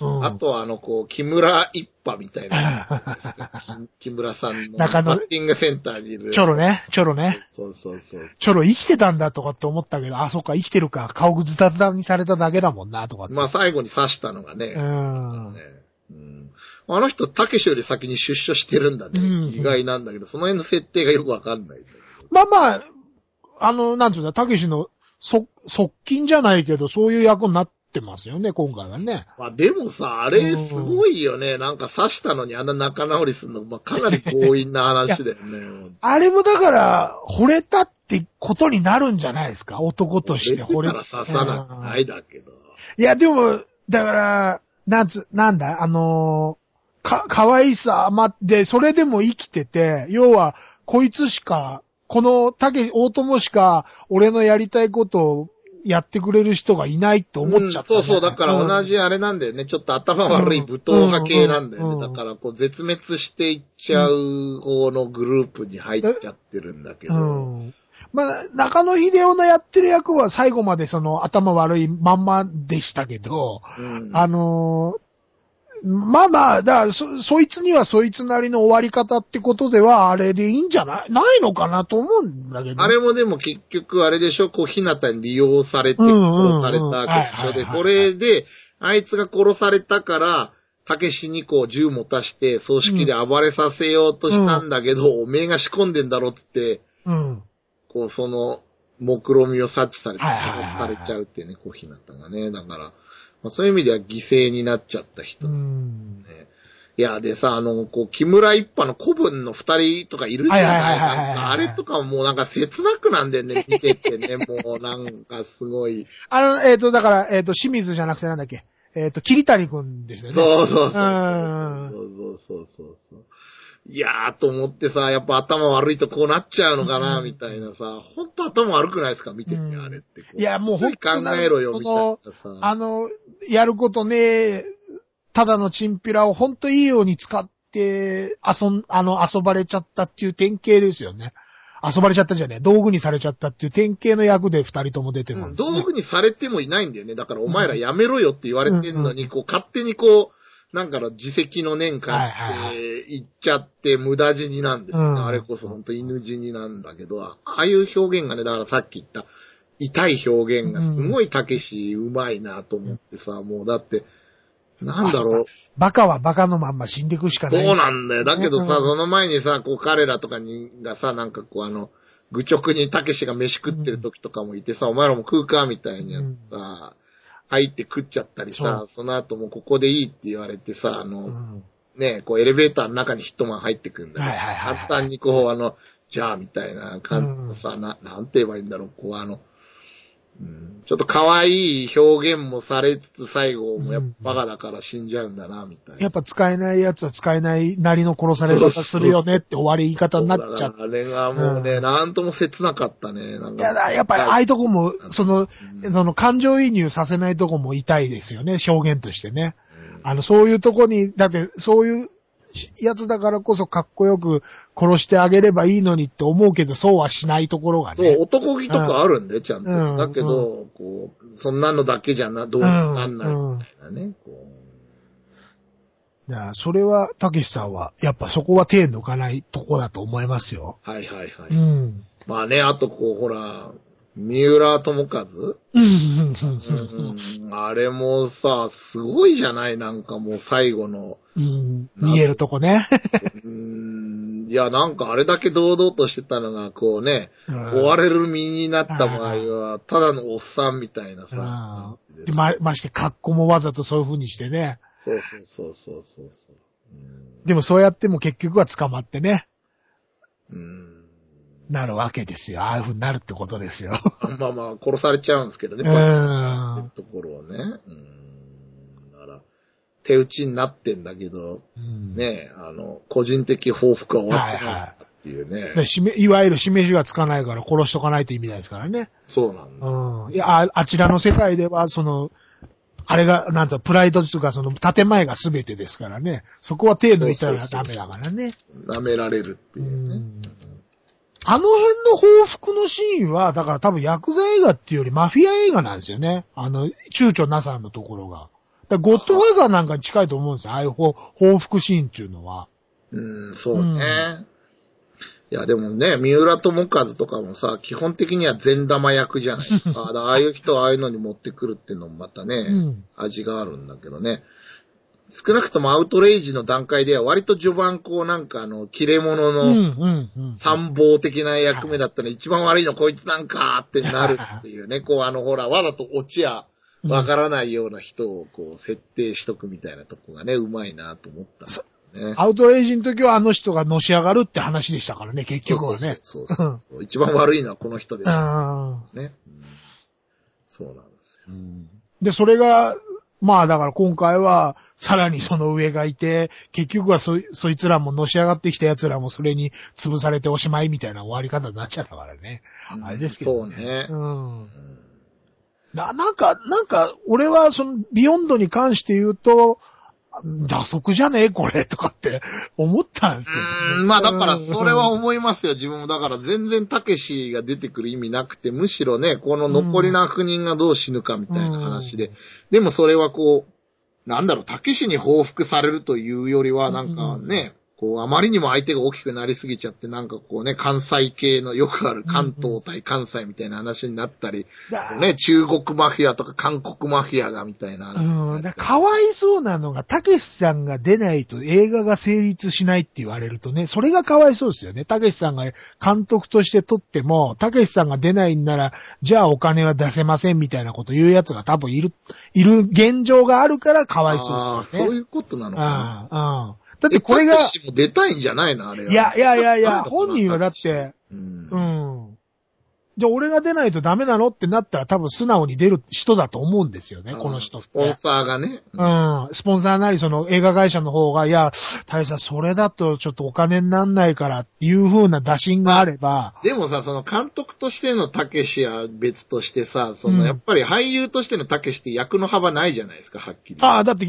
うん。あとはあの、こう、木村一派みたいな。(laughs) 木村さんのバッティングセンターにいる。チョロね、チョロね。そうそうそう。チョロ生きてたんだとかって思ったけど、あ、そっか、生きてるか。顔ズタズタにされただけだもんな、とか。まあ最後に刺したのがね。うん。ねうんあの人、たけしより先に出所してるんだね。うん意外なんだけど、その辺の設定がよくわかんない。まあまあ、あの、なんていうんだ、たけしの、そ、側近じゃないけど、そういう役になってますよね、今回はね。まあでもさ、あれすごいよね。なんか刺したのにあんな仲直りするの、まあかなり強引な話だよね。(laughs) あれもだから、惚れたってことになるんじゃないですか？男として惚れたら刺さなくないだけど。いや、でも、だから、なんつ、なんだ、あのーか、可愛さ余って、それでも生きてて、要は、こいつしか、この、たけ、大友しか、俺のやりたいことをやってくれる人がいないと思っちゃった、うんそうそう、だから同じ。じあれなんだよね。ちょっと頭悪い武闘派系なんだよね。うんだから、こう、絶滅していっちゃう方のグループに入っちゃってるんだけど。うん。まあ、中野秀夫のやってる役は最後までその頭悪いまんまでしたけど、うんあのーまあまあ、だからそ、そいつにはそいつなりの終わり方ってことでは、あれでいいんじゃない？ないのかなと思うんだけど。あれもでも結局あれでしょ、こう、ひなたに利用されてうんうんうん殺されたわけでこれで、あいつが殺されたから、たけしにこう銃持たして、葬式で暴れさせようとしたんだけど、おめえが仕込んでんだろって言って、うん。こう、その、目論みを察知されて、殺されちゃうってね、こう、ひなたがね。だから、まあ、そういう意味では犠牲になっちゃった人。いや、でさ、あの、こう、木村一派の古文の二人とかいるじゃない？かあれとかもうなんか切なくなんでね、(laughs) 見ててね、もうなんかすごい。あの、えっ、と、だから、えっ、と、清水じゃなくてなんだっけ？えっ、と、桐谷くんですよね。そうそうそう。そうそうそうそう。いやーと思ってさ、やっぱ頭悪いとこうなっちゃうのかな、みたいなさ、ほんと頭悪くないですか見てて、うんあれって。いやもうほんと考えろよ、みたいなさ。あの、やることね、ただのチンピラをほんといいように使って、遊ん、あの、遊ばれちゃったっていう典型ですよね。遊ばれちゃったじゃねえ。道具にされちゃったっていう典型の役で二人とも出てるもうん道具にされてもいないんだよね。だからお前らやめろよって言われてんのに、こう勝手にこう、なんかの自責の念かはいはいはって言っちゃって無駄死になんですよね。うんあれこそ本当犬死になんだけど、ああいう表現がね、だからさっき言った痛い表現がすごいたけしうまいなと思ってさ、もうだって、なんだろう。バカはバカのまんま死んでいくしかない。そうなんだよ。だけどさ、うんその前にさ、こう彼らとかに、がさ、なんかこうあの、愚直にたけしが飯食ってる時とかもいてさ、お前らも食うかみたいにやってさ、入って食っちゃったりさ、その後もここでいいって言われてさ、あの、うん。ね、こうエレベーターの中にヒットマン入ってくんだはいはいはいはい簡単にこうあの、じゃあみたいな感じのさ、な、なんて言えばいいんだろう、こうあの、うん、ちょっと可愛い表現もされつつ最後もやっぱバカだから死んじゃうんだな、みたいな。やっぱ使えないやつは使えないなりの殺され方するよねって終わり言い方になっちゃっそうだからあれがもうね、うんなんとも切なかったね。なんかいやだ、やっぱりああいうとこも、その、うんその感情移入させないとこも痛いですよね、表現としてね。あの、そういうとこに、だって、そういうやつだからこそかっこよく殺してあげればいいのにって思うけど、そうはしないところがそう、ね。男気とかあるんで、ちゃんと。うんだけど、こう、そんなのだけじゃな、どうにもなんないみたいなね。こだからそれは、たけしさんは、やっぱそこは手抜かないとこだと思いますよ。うはいはいはい。うん。まあね、あとこう、ほら、三浦智和？うん、あれもさ、すごいじゃないなん。かもう最後の。うん。見えるとこね。うん、いや、なん。かあれだけ堂々としてたのが、こうね、うん。追われる身になった場合は、ただのおっさん。みたいなさ。でま、まして格好もわざとそういう風にしてね。そうそうそうそうそうそう。うん。でもそうやっても結局は捕まってね、うん。なるわけですよ。ああいう風になるってことですよ。(laughs) まあまあ、殺されちゃうんですけどね、うんところをね。うん。だから、手打ちになってんだけど、うんねあの、個人的報復は終わってないっていうね。でしめいわゆる示しがつかないから殺しとかないと意味ないですからね。そうなんだ。うん。いや、ああちらの世界では、その、あれが、なんと、プライドというか、その、建前が全てですからね。そこは手抜いたらダメだからね。舐められるっていうね。うんあの辺の報復のシーンは、だから多分ヤクザ映画っていうよりマフィア映画なんですよね。あの、躊躇なさのところが。だゴッドファーザーなんかに近いと思うんですよ。ああいう報報復シーンっていうのは。うん、そうね。いや、でもね、三浦智和とかもさ、基本的には善玉役じゃないですか。(laughs) ああいう人をああいうのに持ってくるっていうのもまたね、うん味があるんだけどね。少なくともアウトレイジの段階では割と序盤こうなんかあの、切れ者うん、の。参謀的な役目だったら一番悪いのこいつなんかってなるっていうね。(laughs) こうあのほら、わざとオチやわからないような人をこう設定しとくみたいなとこがね、うまいなと思ったね。アウトレイジの時はあの人がのし上がるって話でしたからね、結局はね。そうそうそうそう。(laughs) 一番悪いのはこの人です。あね。うんそうなんですよ。ーで、それが、まあだから今回は、さらにその上がいて、結局はそい、そいつらものし上がってきた奴らもそれに潰されておしまいみたいな終わり方になっちゃったからね。うんあれですけどね。そうねうん。な、なんか、なんか、俺はその、ビヨンドに関して言うと、打足じゃねえこれとかって思ったん。ですけど、ね。まあだからそれは思いますよ、自分も。だから全然たけしが出てくる意味なくて、むしろね、この残りの悪人がどう死ぬかみたいな話で。でもそれはこう、なん。だろう、たけしに報復されるというよりは、なん。かね、こう、あまりにも相手が大きくなりすぎちゃって、なんかこうね、関西系のよくある関東対関西みたいな話になったり、だね、中国マフィアとか韓国マフィアがみたいなうん。だかわいそうなのが、たけしさんが出ないと映画が成立しないって言われるとね、それがかわいそうですよね。たけしさんが監督として撮っても、たけしさんが出ないんなら、じゃあお金は出せませんみたいなこと言うやつが多分いる、いる現状があるからかわいそうですよね。そういうことなのかな。うん。うん。だってこれが出たいんじゃないの？あれは。いや、いやいやいや、本人はだって、うんうん。じゃあ俺が出ないとダメなのってなったら多分素直に出る人だと思うんですよね、この人って。スポンサーがね。うん。スポンサーなりその映画会社の方が、いや、大佐それだとちょっとお金になんないからっていう風な打診があれば、でもさ、その監督としてのたけしは別としてさ、そのうんやっぱり俳優としてのたけしって役の幅ないじゃないですか、はっきり。ああ、だって、え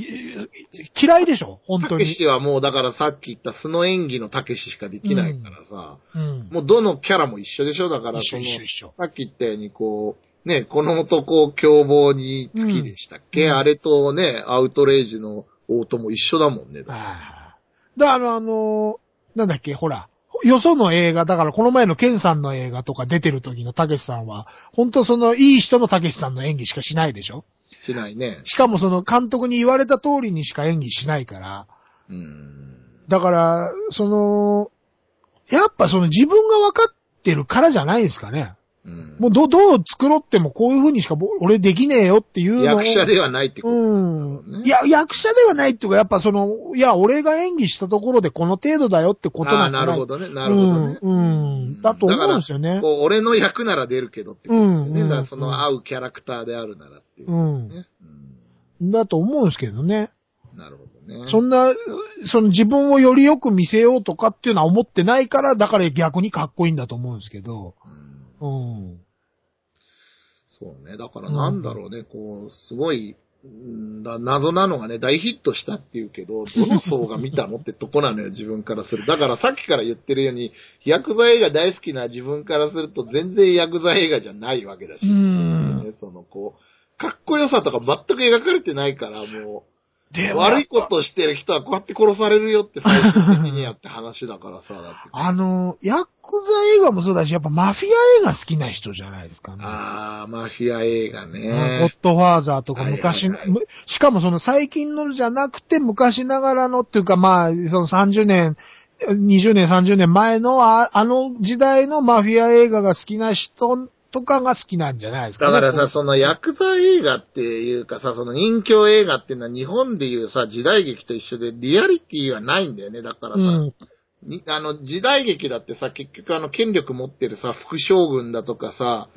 嫌いでしょ？本当に。たけしはもうだからさっき言った素の演技のたけししかできないからさ、うん。もうどのキャラも一緒でしょ？だからその、一緒一緒。さっき言ったようにこう、ね、この男凶暴に好きでしたっけ、うんあれとね、アウトレイジの王とも一緒だもんね。ああ。だからあの、あの、なんだっけ、ほら、よその映画、だからこの前のケンさんの映画とか出てる時のたけしさんは、本当そのいい人のたけしさんの演技しかしないでしょ？しないね。しかもその監督に言われた通りにしか演技しないから、うん。だから、その、やっぱその自分が分かってるからじゃないですかね。うんもうど、どう作ろうってもこういう風にしかぼ俺できねえよっていうのを。役者ではないってこと。うん。ねいや、役者ではないっていうか、やっぱその、いや、俺が演技したところでこの程度だよってことなんじゃなるほどね。なるほどね。うん。うん。だと思うんですよね。こう俺の役なら出るけどってことですね。うんだからその合うキャラクターであるならっていううね。ん。うんだと思うんですけどね。なるほどね。そんな、その自分をよりよく見せようとかっていうのは思ってないから、だから逆にかっこいいんだと思うんですけど。うんうん。そうね。だからなんだろうね、こう、すごい、うんだ謎なのがね、大ヒットしたっていうけど、どの層が見たのってとこなのよ、(laughs) 自分からする。だからさっきから言ってるように、ヤクザ映画大好きな自分からすると全然ヤクザ映画じゃないわけだし、うんね、そのこう、かっこよさとか全く描かれてないから、もう、悪いことしてる人はこうやって殺されるよって最終的にやって話だからさ、だって。あの、やっザ映画もそうだし、やっぱマフィア映画好きな人じゃないですかね。あー、マフィア映画ゴッね。ドファーザーとか昔、はいはいはいむしかもその最近のじゃなくて昔ながらのっていうかまあ、その30年、20年、30年前のああの時代のマフィア映画が好きな人とかが好きなんじゃないですかね。だからさ、そのヤクザ映画っていうかさ、その人気映画っていうのは日本でいうさ、時代劇と一緒でリアリティはないんだよね。だからさ、うん。にあの、時代劇だってさ、結局あの、権力持ってるさ、副将軍だとかさ、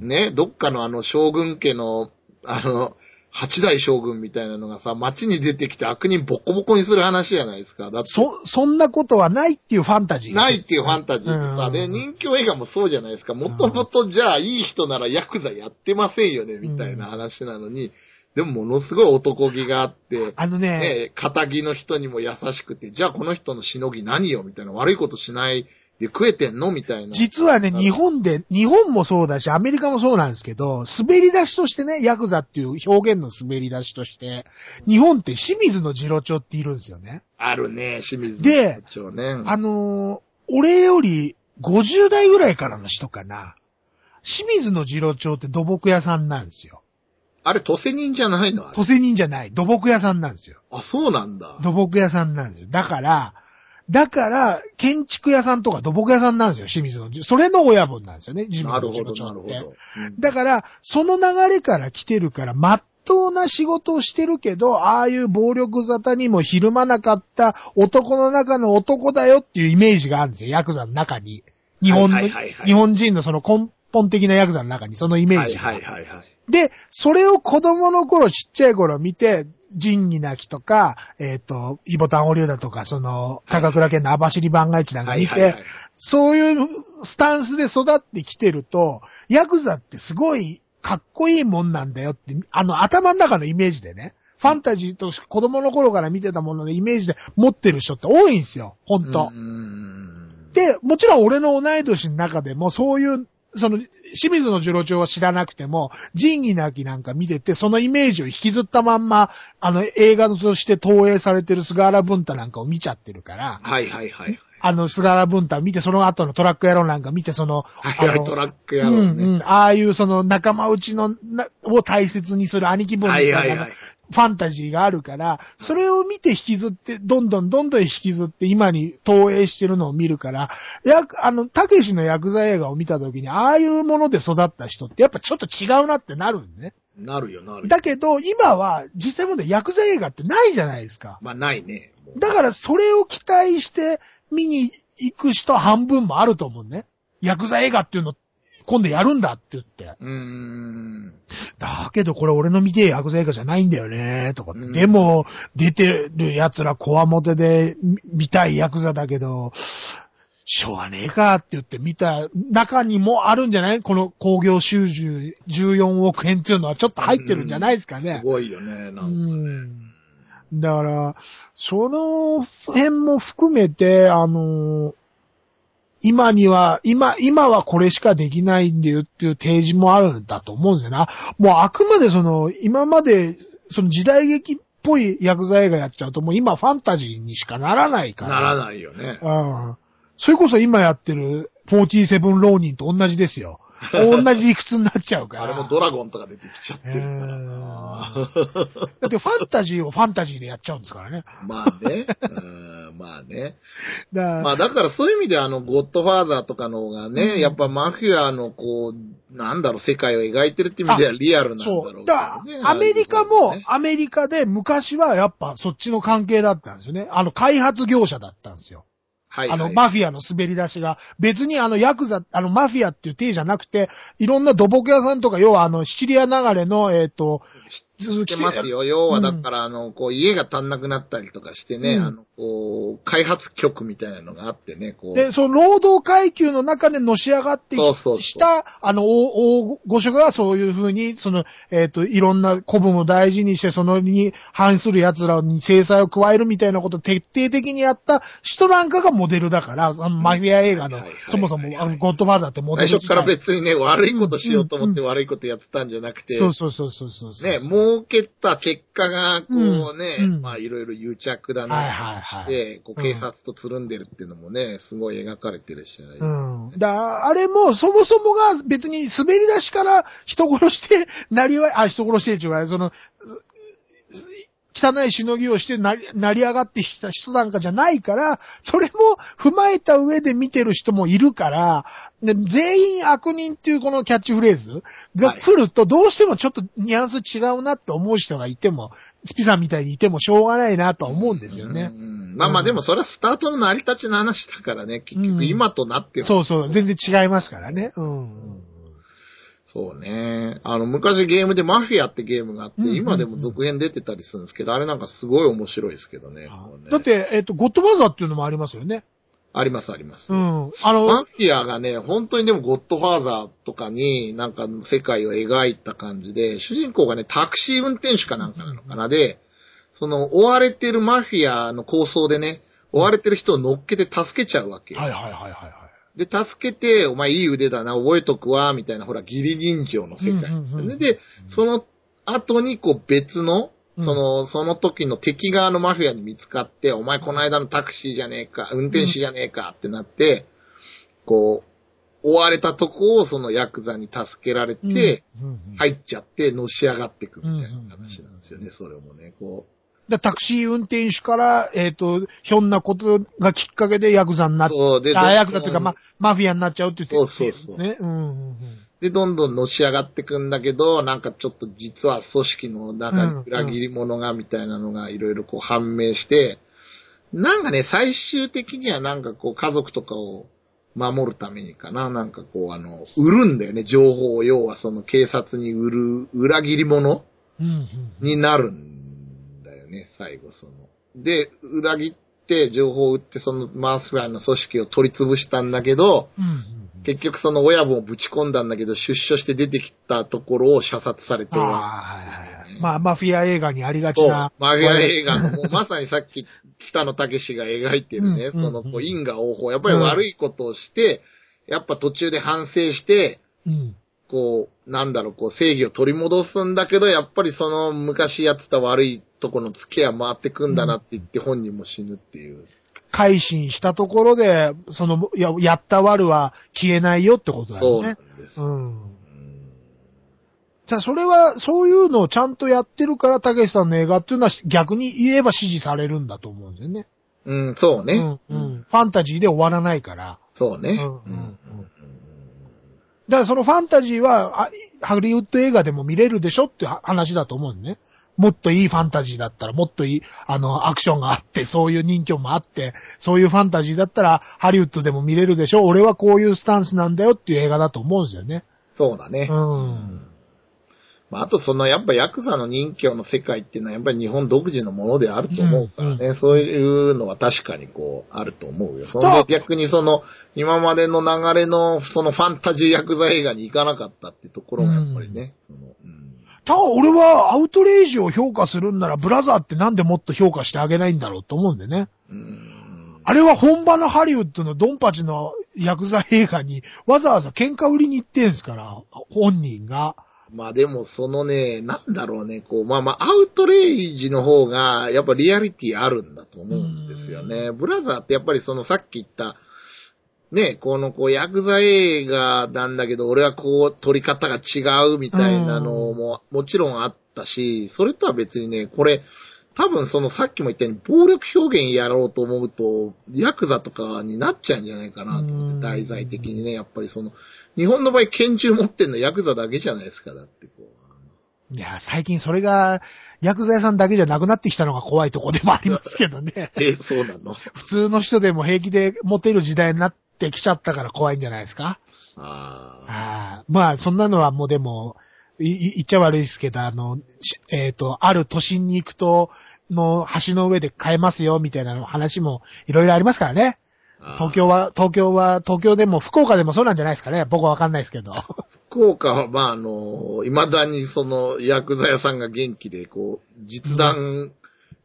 うん。ね、どっかのあの、将軍家の、あの、八代将軍みたいなのがさ、街に出てきて悪人ボコボコにする話じゃないですか。だって、そ、そんなことはないっていうファンタジーが。ないっていうファンタジーでさ、うんで、人気映画もそうじゃないですか。もともとじゃあ、いい人ならヤクザやってませんよね、みたいな話なのに、でもものすごい男気があって、あのね、ね、仇の人にも優しくて、じゃあこの人のしのぎ何よみたいな、悪いことしないで食えてんのみたいな。実はね、日本で、日本もそうだし、アメリカもそうなんですけど、滑り出しとしてね、ヤクザっていう表現の滑り出しとして、日本って清水の次郎長っているんですよね。あるね、清水で部長ね。あのー俺より50代ぐらいからの人かな。清水の次郎長って土木屋さんなんですよ。あれ、都瀬人じゃないの？都瀬人じゃない、土木屋さんなんですよ。あ、そうなんだ。土木屋さんなんですよ。だから、だから、建築屋さんとか土木屋さんなんですよ、清水の。それの親分なんですよね、清水のなるほど。なるほど。うんだから、その流れから来てるから、まっとうな仕事をしてるけど、ああいう暴力沙汰にもひるまなかった男の中の男だよっていうイメージがあるんですよ、ヤクザの中に。日本の、はいはいはいはい日本人のその根本的なヤクザの中にそのイメーはいジが。はいはいはい。で、それを子供の頃、ちっちゃい頃見て、仁義なきとか、えっ、と、イボタンオリュだとか、その、高倉健の網走番外地なんか見て、そういうスタンスで育ってきてると、ヤクザってすごいかっこいいもんなんだよって、あの頭の中のイメージでね、ファンタジーと子供の頃から見てたもののイメージで持ってる人って多いんですよ、本当。うーん。で、もちろん俺の同い年の中でもそういう、その、清水の次郎長は知らなくても、仁義なきなんか見てて、そのイメージを引きずったまんま、あの、映画として投影されてる菅原文太なんかを見ちゃってるから、はいはいはい。あの、菅原文太見て、その後のトラック野郎なんか見て、その、はいはい、あのトラックやろううんうんね。ああいうその仲間内のな、を大切にする兄貴分みたはいいなはいはい。ファンタジーがあるから、それを見て引きずって、どんどんどんどん引きずって今に投影してるのを見るから、や、あの、たけしのヤクザ映画を見たときに、ああいうもので育った人ってやっぱちょっと違うなってなるんね。なるよなるよ。だけど、今は実際もでヤクザ映画ってないじゃないですか。まあないね。だからそれを期待して見に行く人半分もあると思うね。ヤクザ映画っていうの今度やるんだって言って。うーん。だけどこれ俺の見てえヤクザ映画じゃないんだよね、とかって。うんでも、出てる奴らコアモテで見見たいヤクザだけど、しょうがねえかって言って見た中にもあるんじゃない？この工業収入14億円っていうのはちょっと入ってるんじゃないですかねす。ごいよね、なんかね。うんだから、その辺も含めて、あの今には、今、今はこれしかできないんだよっていう提示もあるんだと思うんですよな。もうあくまでその、今まで、その時代劇っぽいヤクザ映画やっちゃうと、もう今ファンタジーにしかならないから。ならないよね。うん。それこそ今やってる47浪人と同じですよ。同じ理屈になっちゃうから。あれもドラゴンとか出てきちゃってるから。だってファンタジーをファンタジーでやっちゃうんですからね。(laughs) まあね。うんまあね。だからまあだからそういう意味であの、ゴッドファーザーとかの方がね、うんやっぱマフィアのこう、なんだろう、世界を描いてるっていう意味ではリアルなんだろうね。ら、アメリカもアメリカで昔はやっぱそっちの関係だったんですよね。あの、開発業者だったんですよ。はい、はい。あの、マフィアの滑り出しが、別にあの、ヤクザ、あの、マフィアっていう体じゃなくて、いろんな土木屋さんとか、要はあの、シチリア流れの、えっ、と、知ってますよ。要はだから、あの、こう、家が足んなくなったりとかしてね、うん。あの、こう、開発局みたいなのがあってね、こう。で、その労働階級の中でのし上がってきた、あの、大、大御所がそういうふうに、その、えっ、と、いろんな古文を大事にして、そのに反する奴らに制裁を加えるみたいなことを徹底的にやった人なんかがモデルだから、あのマフィア映画のそもそも、あの、ゴッドファーザーってモデル最初から別にね、悪いことしようと思って悪いことやってたんじゃなくて、そうそうそうそうそうそう。ね、も儲けた結果が、こうね、うん。うん。まあいろいろ癒着だはいなはいはい。して、こううん。警察とつるんでるっていうのもね、すごい描かれてるし、うん。だあれも、そもそもが別に滑り出しから人殺して、なりわい、あ、人殺してっていうか、その、汚いしのぎをしてなり、成り上がってきた人なんかじゃないから、それも踏まえた上で見てる人もいるから、で全員悪人っていうこのキャッチフレーズが来ると、どうしてもちょっとニュアンス違うなって思う人がいても、スピさんみたいにいてもしょうがないなとは思うんですよね。うんまあまあでもそれはスタートの成り立ちの話だからね、結うん局今となってはそうそう、全然違いますからね。うん。そうね。あの、昔ゲームでマフィアってゲームがあって、うんうんうん今でも続編出てたりするんですけど、あれなんかすごい面白いですけどね。ねだって、えっ、と、ゴッドファーザーっていうのもありますよね。ありますあります。うん。あの、マフィアがね、本当にでもゴッドファーザーとかになんか世界を描いた感じで、主人公がね、タクシー運転手かなんかなのかなで、その追われてるマフィアの構想でね、追われてる人を乗っけて助けちゃうわけよ。はいはいはいはいはい。で、助けて、お前いい腕だな、覚えとくわ、みたいな、ほら、義理人情の世界。うんうんうんで、その後に、こう、別の、うん。その、その時の敵側のマフィアに見つかって、お前この間のタクシーじゃねえか、運転手じゃねえかってなって、こう、追われたとこをそのヤクザに助けられて、入っちゃって、のし上がっていくみたいな話なんですよね、それもね、こでタクシー運転手から、えっ、と、ひょんなことがきっかけでヤクザになう。っそう、で、あ、ヤクザっていうか、ま、マフィアになっちゃうって言ってそうそうそうね。うんうんうん。で、どんどんのし上がってくんだけど、なんかちょっと実は組織の中に裏切り者がみたいなのがいろいろこう判明して、なんかね、最終的にはなんかこう家族とかを守るためにかな、なんかこうあの、売るんだよね、情報を。要はその警察に売る裏切り者うんうんになるんだよね、最後その。で、裏切って情報を売ってそのマースファイの組織を取り潰したんだけど、うんうん結局その親分をぶち込んだんだけど、出所して出てきたところを射殺されてああ、は。はいはいはい。まあ、マフィア映画にありがちな。、マフィア映画の、(laughs) まさにさっき北野武が描いてるね、うんそのこう因果応報。やっぱり悪いことをして、やっぱ途中で反省して、うん。こう、なんだろう、こう正義を取り戻すんだけど、やっぱりその昔やってた悪いとこの付けは回ってくんだなって言って本人も死ぬっていう。改心したところで、その、や、やった悪は消えないよってことだそうなんよね。です。うん。じゃあ、それは、そういうのをちゃんとやってるから、たけしさんの映画っていうのは逆に言えば支持されるんだと思うんですよね。うん、そうね。うん、うん。ファンタジーで終わらないから。そうね。うん、うん、うん。だからそのファンタジーは、あハリウッド映画でも見れるでしょって話だと思うんね。もっといいファンタジーだったら、もっといい、あの、アクションがあって、そういう人気もあって、そういうファンタジーだったら、ハリウッドでも見れるでしょ俺はこういうスタンスなんだよっていう映画だと思うんですよね。そうだね。うん。まあ、あとそのやっぱヤクザの人気の世界っていうのはやっぱり日本独自のものであると思うからね、そういうのは確かにこうあると思うよ。そんで逆にその今までの流れのそのファンタジーヤクザ映画に行かなかったってところがやっぱりね、その、うんただ俺はアウトレイジを評価するんなら、ブラザーってなんでもっと評価してあげないんだろうと思うんでね。うんあれは本場のハリウッドのドンパチのヤクザ映画にわざわざ喧嘩売りに行ってんすから、本人が。まあでもそのね、なんだろうね、こう、まあまあアウトレイジの方がやっぱリアリティあるんだと思うんですよね。ブラザーってやっぱりそのさっき言った、ね、このこう、ヤクザ映画なんだけど、俺はこう、撮り方が違うみたいなのも、もちろんあったし、それとは別にね、これ、多分そのさっきも言ったように、暴力表現やろうと思うと、ヤクザとかになっちゃうんじゃないかなと思うんって、題材的にね、やっぱりその、日本の場合拳銃持ってんのヤクザだけじゃないですか、だってこう。いや、最近それが、ヤクザ屋さんだけじゃなくなってきたのが怖いとこでもありますけどね。(laughs) え、そうなの？普通の人でも平気で持てる時代になってきちゃったから怖いんじゃないですか？ああ。まあ、そんなのはもうでも、い、い言っちゃ悪いですけど、あの、しえっ、と、ある都心に行くと、の橋の上で買えますよ、みたいな話もいろいろありますからね。東京は、東京は、東京でも福岡でもそうなんじゃないですかね。僕はわかんないですけど。福岡は、まあ、あの、未だにその、ヤクザ屋さんが元気で、こう、実弾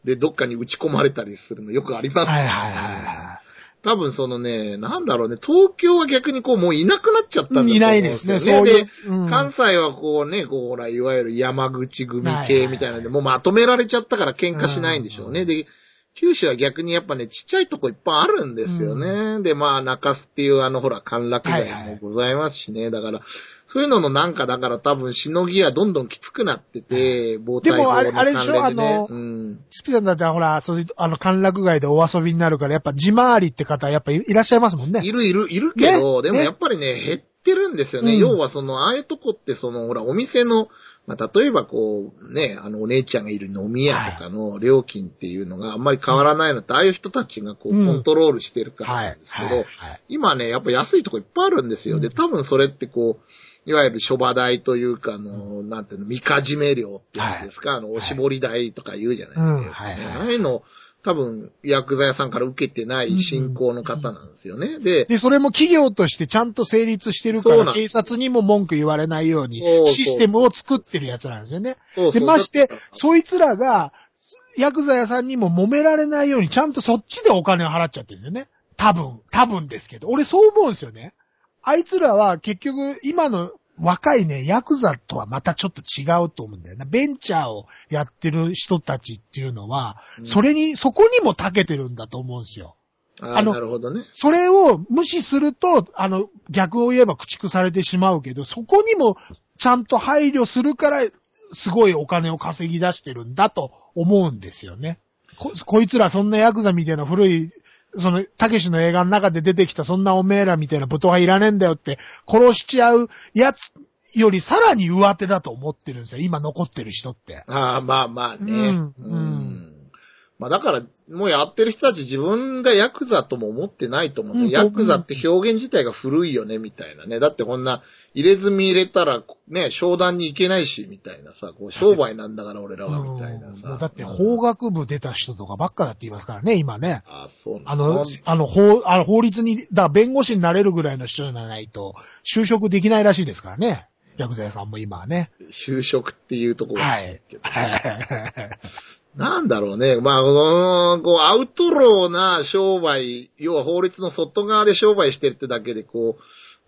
でどっかに打ち込まれたりするのよくありますはいはいはいはい。多分そのね、なんだろうね、東京は逆にこうもういなくなっちゃったんだと思うんいないですね、よそういう。うん関西はこうね、こうほら、いわゆる山口組系みたいなので、もうまとめられちゃったから喧嘩しないんでしょうね。で、九州は逆にやっぱね、ちっちゃいとこいっぱいあるんですよね。で、まあ、中洲っていうあのほら、歓楽街もございますしね。だから、そういうののなんかだから多分しのぎはどんどんきつくなってて、防でもあれのあれでしょ？あのうん。スピさんだったらほら、そういう、あの、歓楽街でお遊びになるから、やっぱ自回りって方やっぱいいらっしゃいますもんね。いるいる、いるけど、でもねねやっぱりね、減ってるんですよね。うん要はその、ああいうとこってその、ほら、お店の、まあ、例えばこう、ね、あの、お姉ちゃんがいる飲み屋とかの料金っていうのがあんまり変わらないのって、ああいう人たちがこう、うんコントロールしてるからはないんですけど、はい。はい今ね、やっぱ安いとこいっぱいあるんですよ。で、多分それってこう、いわゆる諸場代というか、あの、なんていうの、みかじめ料っていうんですか、あの、おしぼり代とか言うじゃないですか。うんはいはいああいうの、多分、薬剤屋さんから受けてない信仰の方なんですよね。で、で、それも企業としてちゃんと成立してるから、警察にも文句言われないようにシステムを作ってるやつなんですよね。で、そうそう。ましてそいつらが、ヤクザ屋さんにも揉められないように、ちゃんとそっちでお金を払っちゃってるんですよね。多分、多分ですけど。俺そう思うんですよね。あいつらは結局、今の若いね、ヤクザとはまたちょっと違うと思うんだよな。ベンチャーをやってる人たちっていうのは、うんそれに、そこにも長けてるんだと思うんですよ。あのなるほどね。それを無視すると、あの、逆を言えば駆逐されてしまうけど、そこにもちゃんと配慮するから、すごいお金を稼ぎ出してるんだと思うんですよね。こ、こいつらそんなヤクザみたいな古い、その、たけしの映画の中で出てきたそんなおめえらみたいな武闘派いらねえんだよって殺しちゃうやつよりさらに上手だと思ってるんですよ。今残ってる人って。ああ、まあまあね。うんうんまあだから、もうやってる人たち自分がヤクザとも思ってないと思うんですよ。うんヤクザって表現自体が古いよね、みたいなね。だってこんな、入れ墨入れたら、ね、商談に行けないし、みたいなさ、こう、商売なんだから俺らは、みたいなさ。だって法学部出た人とかばっかだって言いますからね、今ね。ああ、そうなあの、あの、法、あの、法律に、だ弁護士になれるぐらいの人じゃないと、就職できないらしいですからね。ヤクザ屋さんも今はね。就職っていうところがはい。はいなんだろうね。まあ、このこう、アウトローな商売、要は法律の外側で商売してるってだけで、こう、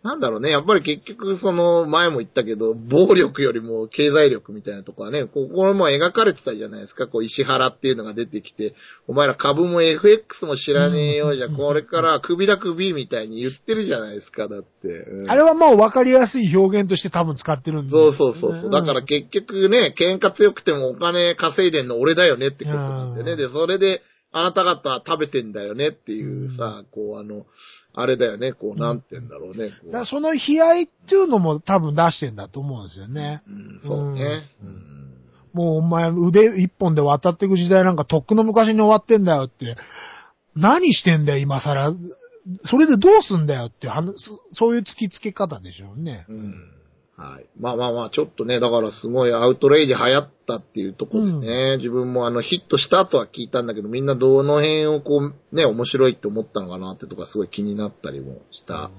なんだろうね。やっぱり結局、その、前も言ったけど、暴力よりも経済力みたいなとこはね、ここれも描かれてたじゃないですか。こう、石原っていうのが出てきて、お前ら株も FX も知らねえようじゃ、これから首だ首みたいに言ってるじゃないですか、だって。うんあれはもう分かりやすい表現として多分使ってるんで。そうそうそうそう。だから結局ね、喧嘩強くてもお金稼いでんの俺だよねってことなんでね。うんで、それで、あなた方食べてんだよねっていうさ、こうあの、あれだよね、こう、なんて言うんだろうね。こうだからその悲哀っていうのも多分出してんだと思うんですよね。うん、そうね。うんもうお前腕一本で渡っていく時代なんかとっくの昔に終わってんだよって。何してんだよ今更。それでどうすんだよってそういう突きつけ方でしょうね。うん。はい。まあまあまあ、ちょっとね、だからすごいアウトレイジ流行ったっていうとこですね。自分もあのヒットした後は聞いたんだけど、みんなどの辺をこう、ね、面白いって思ったのかなってとこがすごい気になったりもした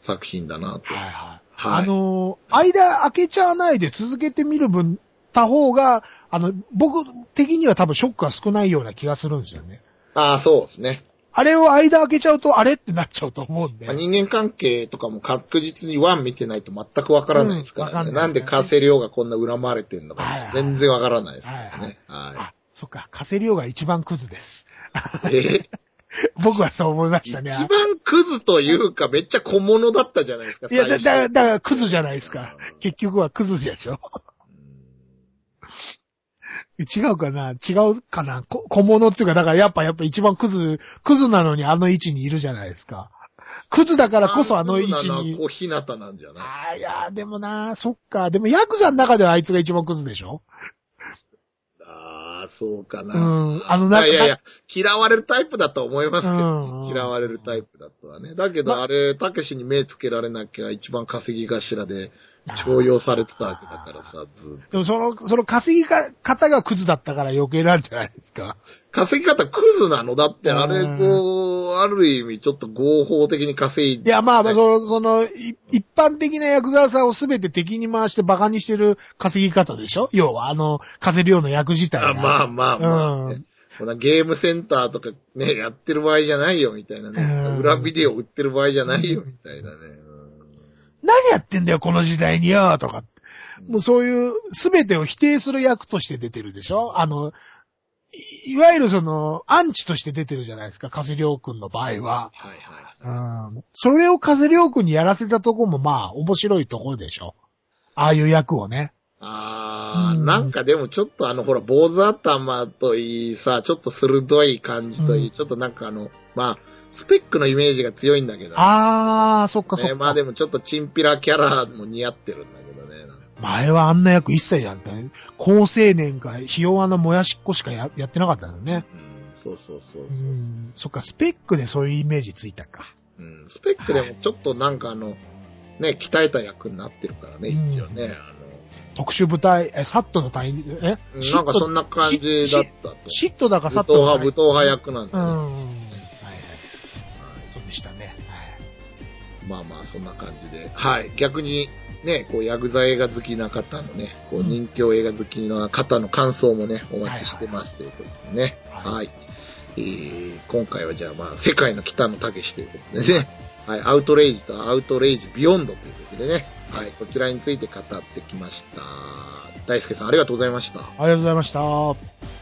作品だなと。はいはい。はいあのー間開けちゃわないで続けてみる分、た方が、あの、僕的には多分ショックが少ないような気がするんですよね。ああ、そうですね。あれを間開けちゃうと、あれってなっちゃうと思うんで。まあ人間関係とかも確実にワン見てないと全くわからないですからね。うんわかんなんでカセリオがこんな恨まれてんのかはいはい全然わからないですよはいあ、そっか、カセリオが一番クズです。い。え？(laughs) 僕はそう思いましたね。一番クズというかめっちゃ小物だったじゃないですか、いや、だ、だ、だからクズじゃないですか。結局はクズでしょ。違うかな？違うかな？こ小物っていうか、だからやっぱ、やっぱ一番クズ、クズなのにあの位置にいるじゃないですか。クズだからこそあの位置に。小日向なんじゃない？ああ、いや、でもな、そっか。でもヤクザの中ではあいつが一番クズでしょ？ああ、そうかうな。ん。あの、ないやいや、嫌われるタイプだと思いますけうんど、嫌われるタイプだとはね。だけど、あれ、たけしに目つけられなきゃ一番稼ぎ頭で、徴用されてたわけだからさ、ずっと。でもその、その稼ぎか方がクズだったから余計なんじゃないですか。稼ぎ方クズなの？だって、あれ、うんこう、ある意味ちょっと合法的に稼いで。いや、まあ、まあその、その、い一般的なヤクザさんをすべて敵に回して馬鹿にしてる稼ぎ方でしょ？要は、あの、稼るような役自体が。あまあまあまあね、うんこんなゲームセンターとかね、やってる場合じゃないよ、みたいなね。うん裏ビデオ売ってる場合じゃないよ、みたいなね。何やってんだよ、この時代によとかもうそういう、すべてを否定する役として出てるでしょ？あの、いいわゆるその、アンチとして出てるじゃないですか、風良くんの場合は。はいはい。うん。それを風良くんにやらせたとこもまあ、面白いところでしょああいう役をね。あー、うんなんかでもちょっとあの、ほら、坊主頭といいさ、ちょっと鋭い感じといい、うんちょっとなんかあの、まあ、スペックのイメージが強いんだけど、あー、そっかそっか。ね、まあでもちょっとチンピラキャラも似合ってるんだけどね。前はあんな役一切やったね。高青年か、ひ弱なもやしっこしかややってなかったんだよね。うん、そうそうそううそう。ん。そっか、スペックでそういうイメージついたか。うん、スペックでもちょっとなんかあの、ね、鍛えた役になってるからね、うん一応ね。特殊部隊、え、サットの隊員、えなんかそんな感じだったと。シットだかサッ武闘派、トの隊員武闘派役なんうん。だね。はいはい。そうでしたね。まあまあ、そんな感じで。はい。逆に、ね、こう、ヤクザ映画好きな方のね、こう、うん人気映画好きな方の感想もね、お待ちしてますということでね。はいはい。えー、今回はじゃあまあ、世界の北野武ということでね。はい。アウトレイジとアウトレイジビヨンドということでね。はい。こちらについて語ってきました。大輔さん、ありがとうございました。ありがとうございました。